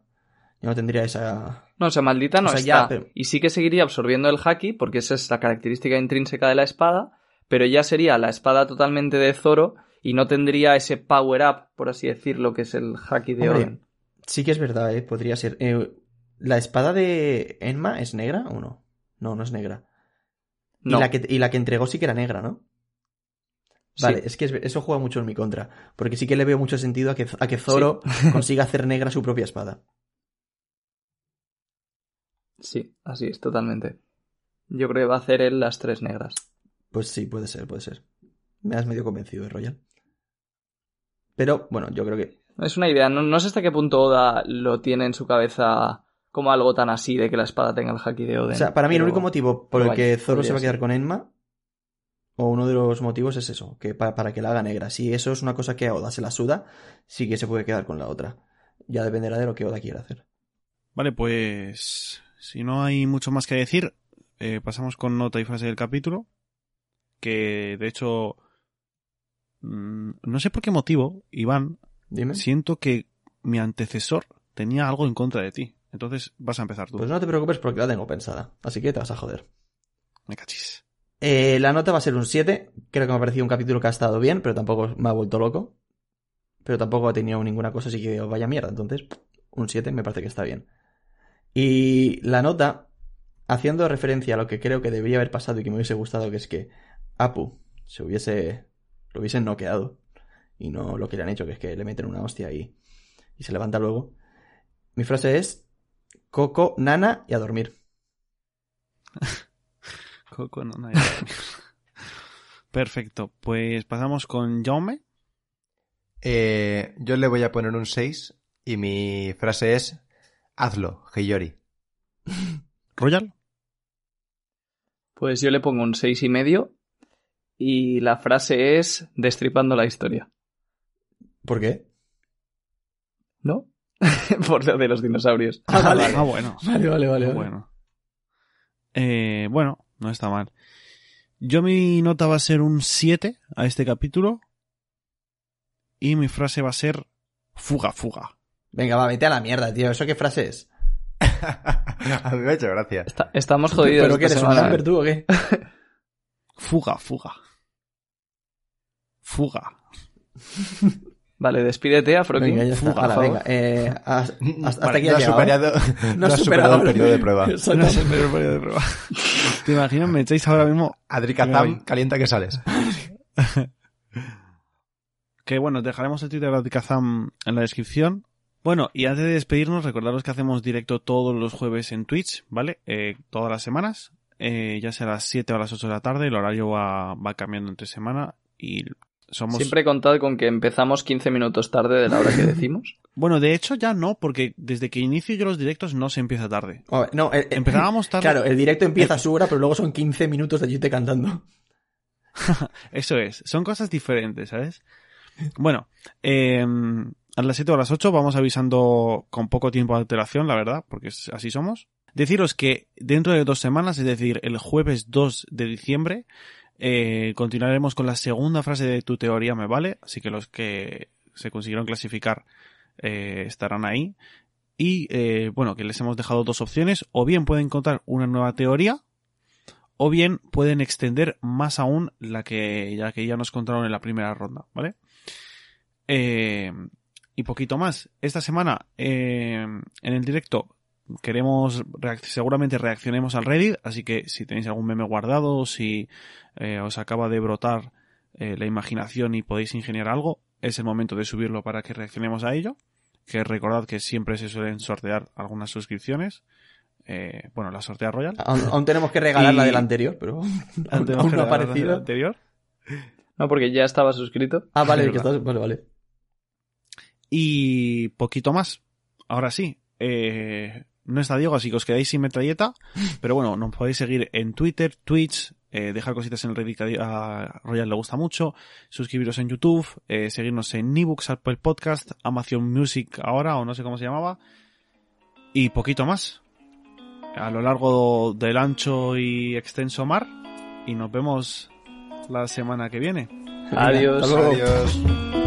Ya no tendría esa. No, o sea, maldita no O sea, está. ya, pero- Y sí que seguiría absorbiendo el haki, porque esa es la característica intrínseca de la espada, pero ya sería la espada totalmente de Zoro y no tendría ese power up, por así decirlo, que es el haki de Hombre, Oden. Sí que es verdad, ¿eh? Podría ser. Eh, ¿La espada de Enma es negra o no? No, no es negra. No. Y, la que, y la que entregó sí que era negra, ¿no? Sí. Vale, es que es- eso juega mucho en mi contra. Porque sí que le veo mucho sentido a que, a que Zoro consiga hacer negra su propia espada. Sí, así es, totalmente. Yo creo que va a hacer él las tres negras. Pues sí, puede ser, puede ser. Me has medio convencido, ¿eh, Royal? Pero, bueno, yo creo que. Es una idea, no, no sé hasta qué punto Oda lo tiene en su cabeza como algo tan así de que la espada tenga el haki de Oden. O sea, para mí el único motivo por el que vaya, Zoro se va a quedar con Enma, o uno de los motivos es eso, que pa- para que la haga negra. Si eso es una cosa que a Oda se la suda, sí que se puede quedar con la otra. Ya dependerá de lo que Oda quiera hacer. Vale, pues si no hay mucho más que decir, eh, pasamos con nota y frase del capítulo. Que de hecho, mm, no sé por qué motivo, Iván, Dime. siento que mi antecesor tenía algo en contra de ti. Entonces vas a empezar tú. Pues no te preocupes porque la tengo pensada. Así que te vas a joder. Me cachis. Eh, la nota va a ser un 7. Creo que me ha parecido un capítulo que ha estado bien, pero tampoco me ha vuelto loco. Pero tampoco ha tenido ninguna cosa así que vaya mierda. Entonces, un 7 me parece que está bien. Y la nota, haciendo referencia a lo que creo que debería haber pasado y que me hubiese gustado, que es que Apu se hubiese. Lo hubiesen noqueado. Y no lo que le han hecho, que es que le meten una hostia y, y se levanta luego. Mi frase es: Coco, Nana y a dormir. Coco, no, no hay nada. Perfecto. Pues pasamos con Jaume. Eh, yo le voy a poner un 6 y mi frase es hazlo, Hiyori. Royal. Pues yo le pongo un seis y medio y la frase es destripando la historia. ¿Por qué? ¿No? Por lo de los dinosaurios. Ah, vale. Ah, bueno. Vale, vale, vale. Ah, bueno. Eh, bueno, no está mal. Yo mi nota va a ser un 7 a este capítulo. Y mi frase va a ser fuga, fuga. Venga, va, vete a la mierda, tío. ¿Eso qué frase es? a mí me ha hecho gracia. Está- estamos jodidos. ¿Pero qué eres un semana. Tú o qué? Fuga, fuga. Fuga. Vale, despídete, Afrokin. Venga, ya está. Fuga, venga. Eh, has- hasta Vale, aquí no has llegado. superado, No has superado superado el periodo de prueba. No sé, pero voy de prueba. ¿Te imaginas? Me echáis ahora mismo. Adri Venga, Kazam, voy. calienta que sales. Que bueno, dejaremos el Twitter de Kazam en la descripción. Bueno, y antes de despedirnos, recordaros que hacemos directo todos los jueves en Twitch, ¿vale? Eh, todas las semanas, eh, ya sea a las 7 o a las 8 de la tarde, el horario va, va cambiando entre semana y somos... Siempre contad con que empezamos 15 minutos tarde de la hora que decimos. Bueno, de hecho ya no, porque desde que inicio yo los directos no se empieza tarde. Oh, no, el- el- Empezábamos tarde. Claro, el directo empieza a su hora, pero luego son 15 minutos de Chute cantando. Eso es, son cosas diferentes, ¿sabes? Bueno, eh, a las 7 o a las 8 vamos avisando con poco tiempo de alteración, la verdad, porque así somos. Deciros que dentro de dos semanas, es decir, el jueves 2 de diciembre, eh, continuaremos con la segunda frase de tu teoría me vale, así que los que se consiguieron clasificar eh, estarán ahí. Y eh, bueno, que les hemos dejado dos opciones, o bien pueden contar una nueva teoría, o bien pueden extender más aún la que ya que ya nos contaron en la primera ronda, ¿vale? Y poquito más. Esta semana en el directo queremos reac- seguramente reaccionemos al Reddit, así que si tenéis algún meme guardado, si eh, os acaba de brotar eh, la imaginación y podéis ingeniar algo, es el momento de subirlo para que reaccionemos a ello. Que recordad que siempre se suelen sortear algunas suscripciones. Eh, bueno, la sortea Royal. Aún, aún tenemos que regalar la del anterior, pero aún, aún no ha la aparecido. anterior. No, porque ya estaba suscrito. Ah, vale, que estás... Vale, vale. Y poquito más. Ahora sí. eh, no está Diego, así que os quedáis sin metralleta. Pero bueno, nos podéis seguir en Twitter, Twitch, eh, dejar cositas en el Reddit que a Royal le gusta mucho, suscribiros en YouTube, eh, seguirnos en ebooks, Apple Podcast, Amazon Music ahora, o no sé cómo se llamaba. Y poquito más. A lo largo del ancho y extenso mar. Y nos vemos la semana que viene. Adiós. Adiós.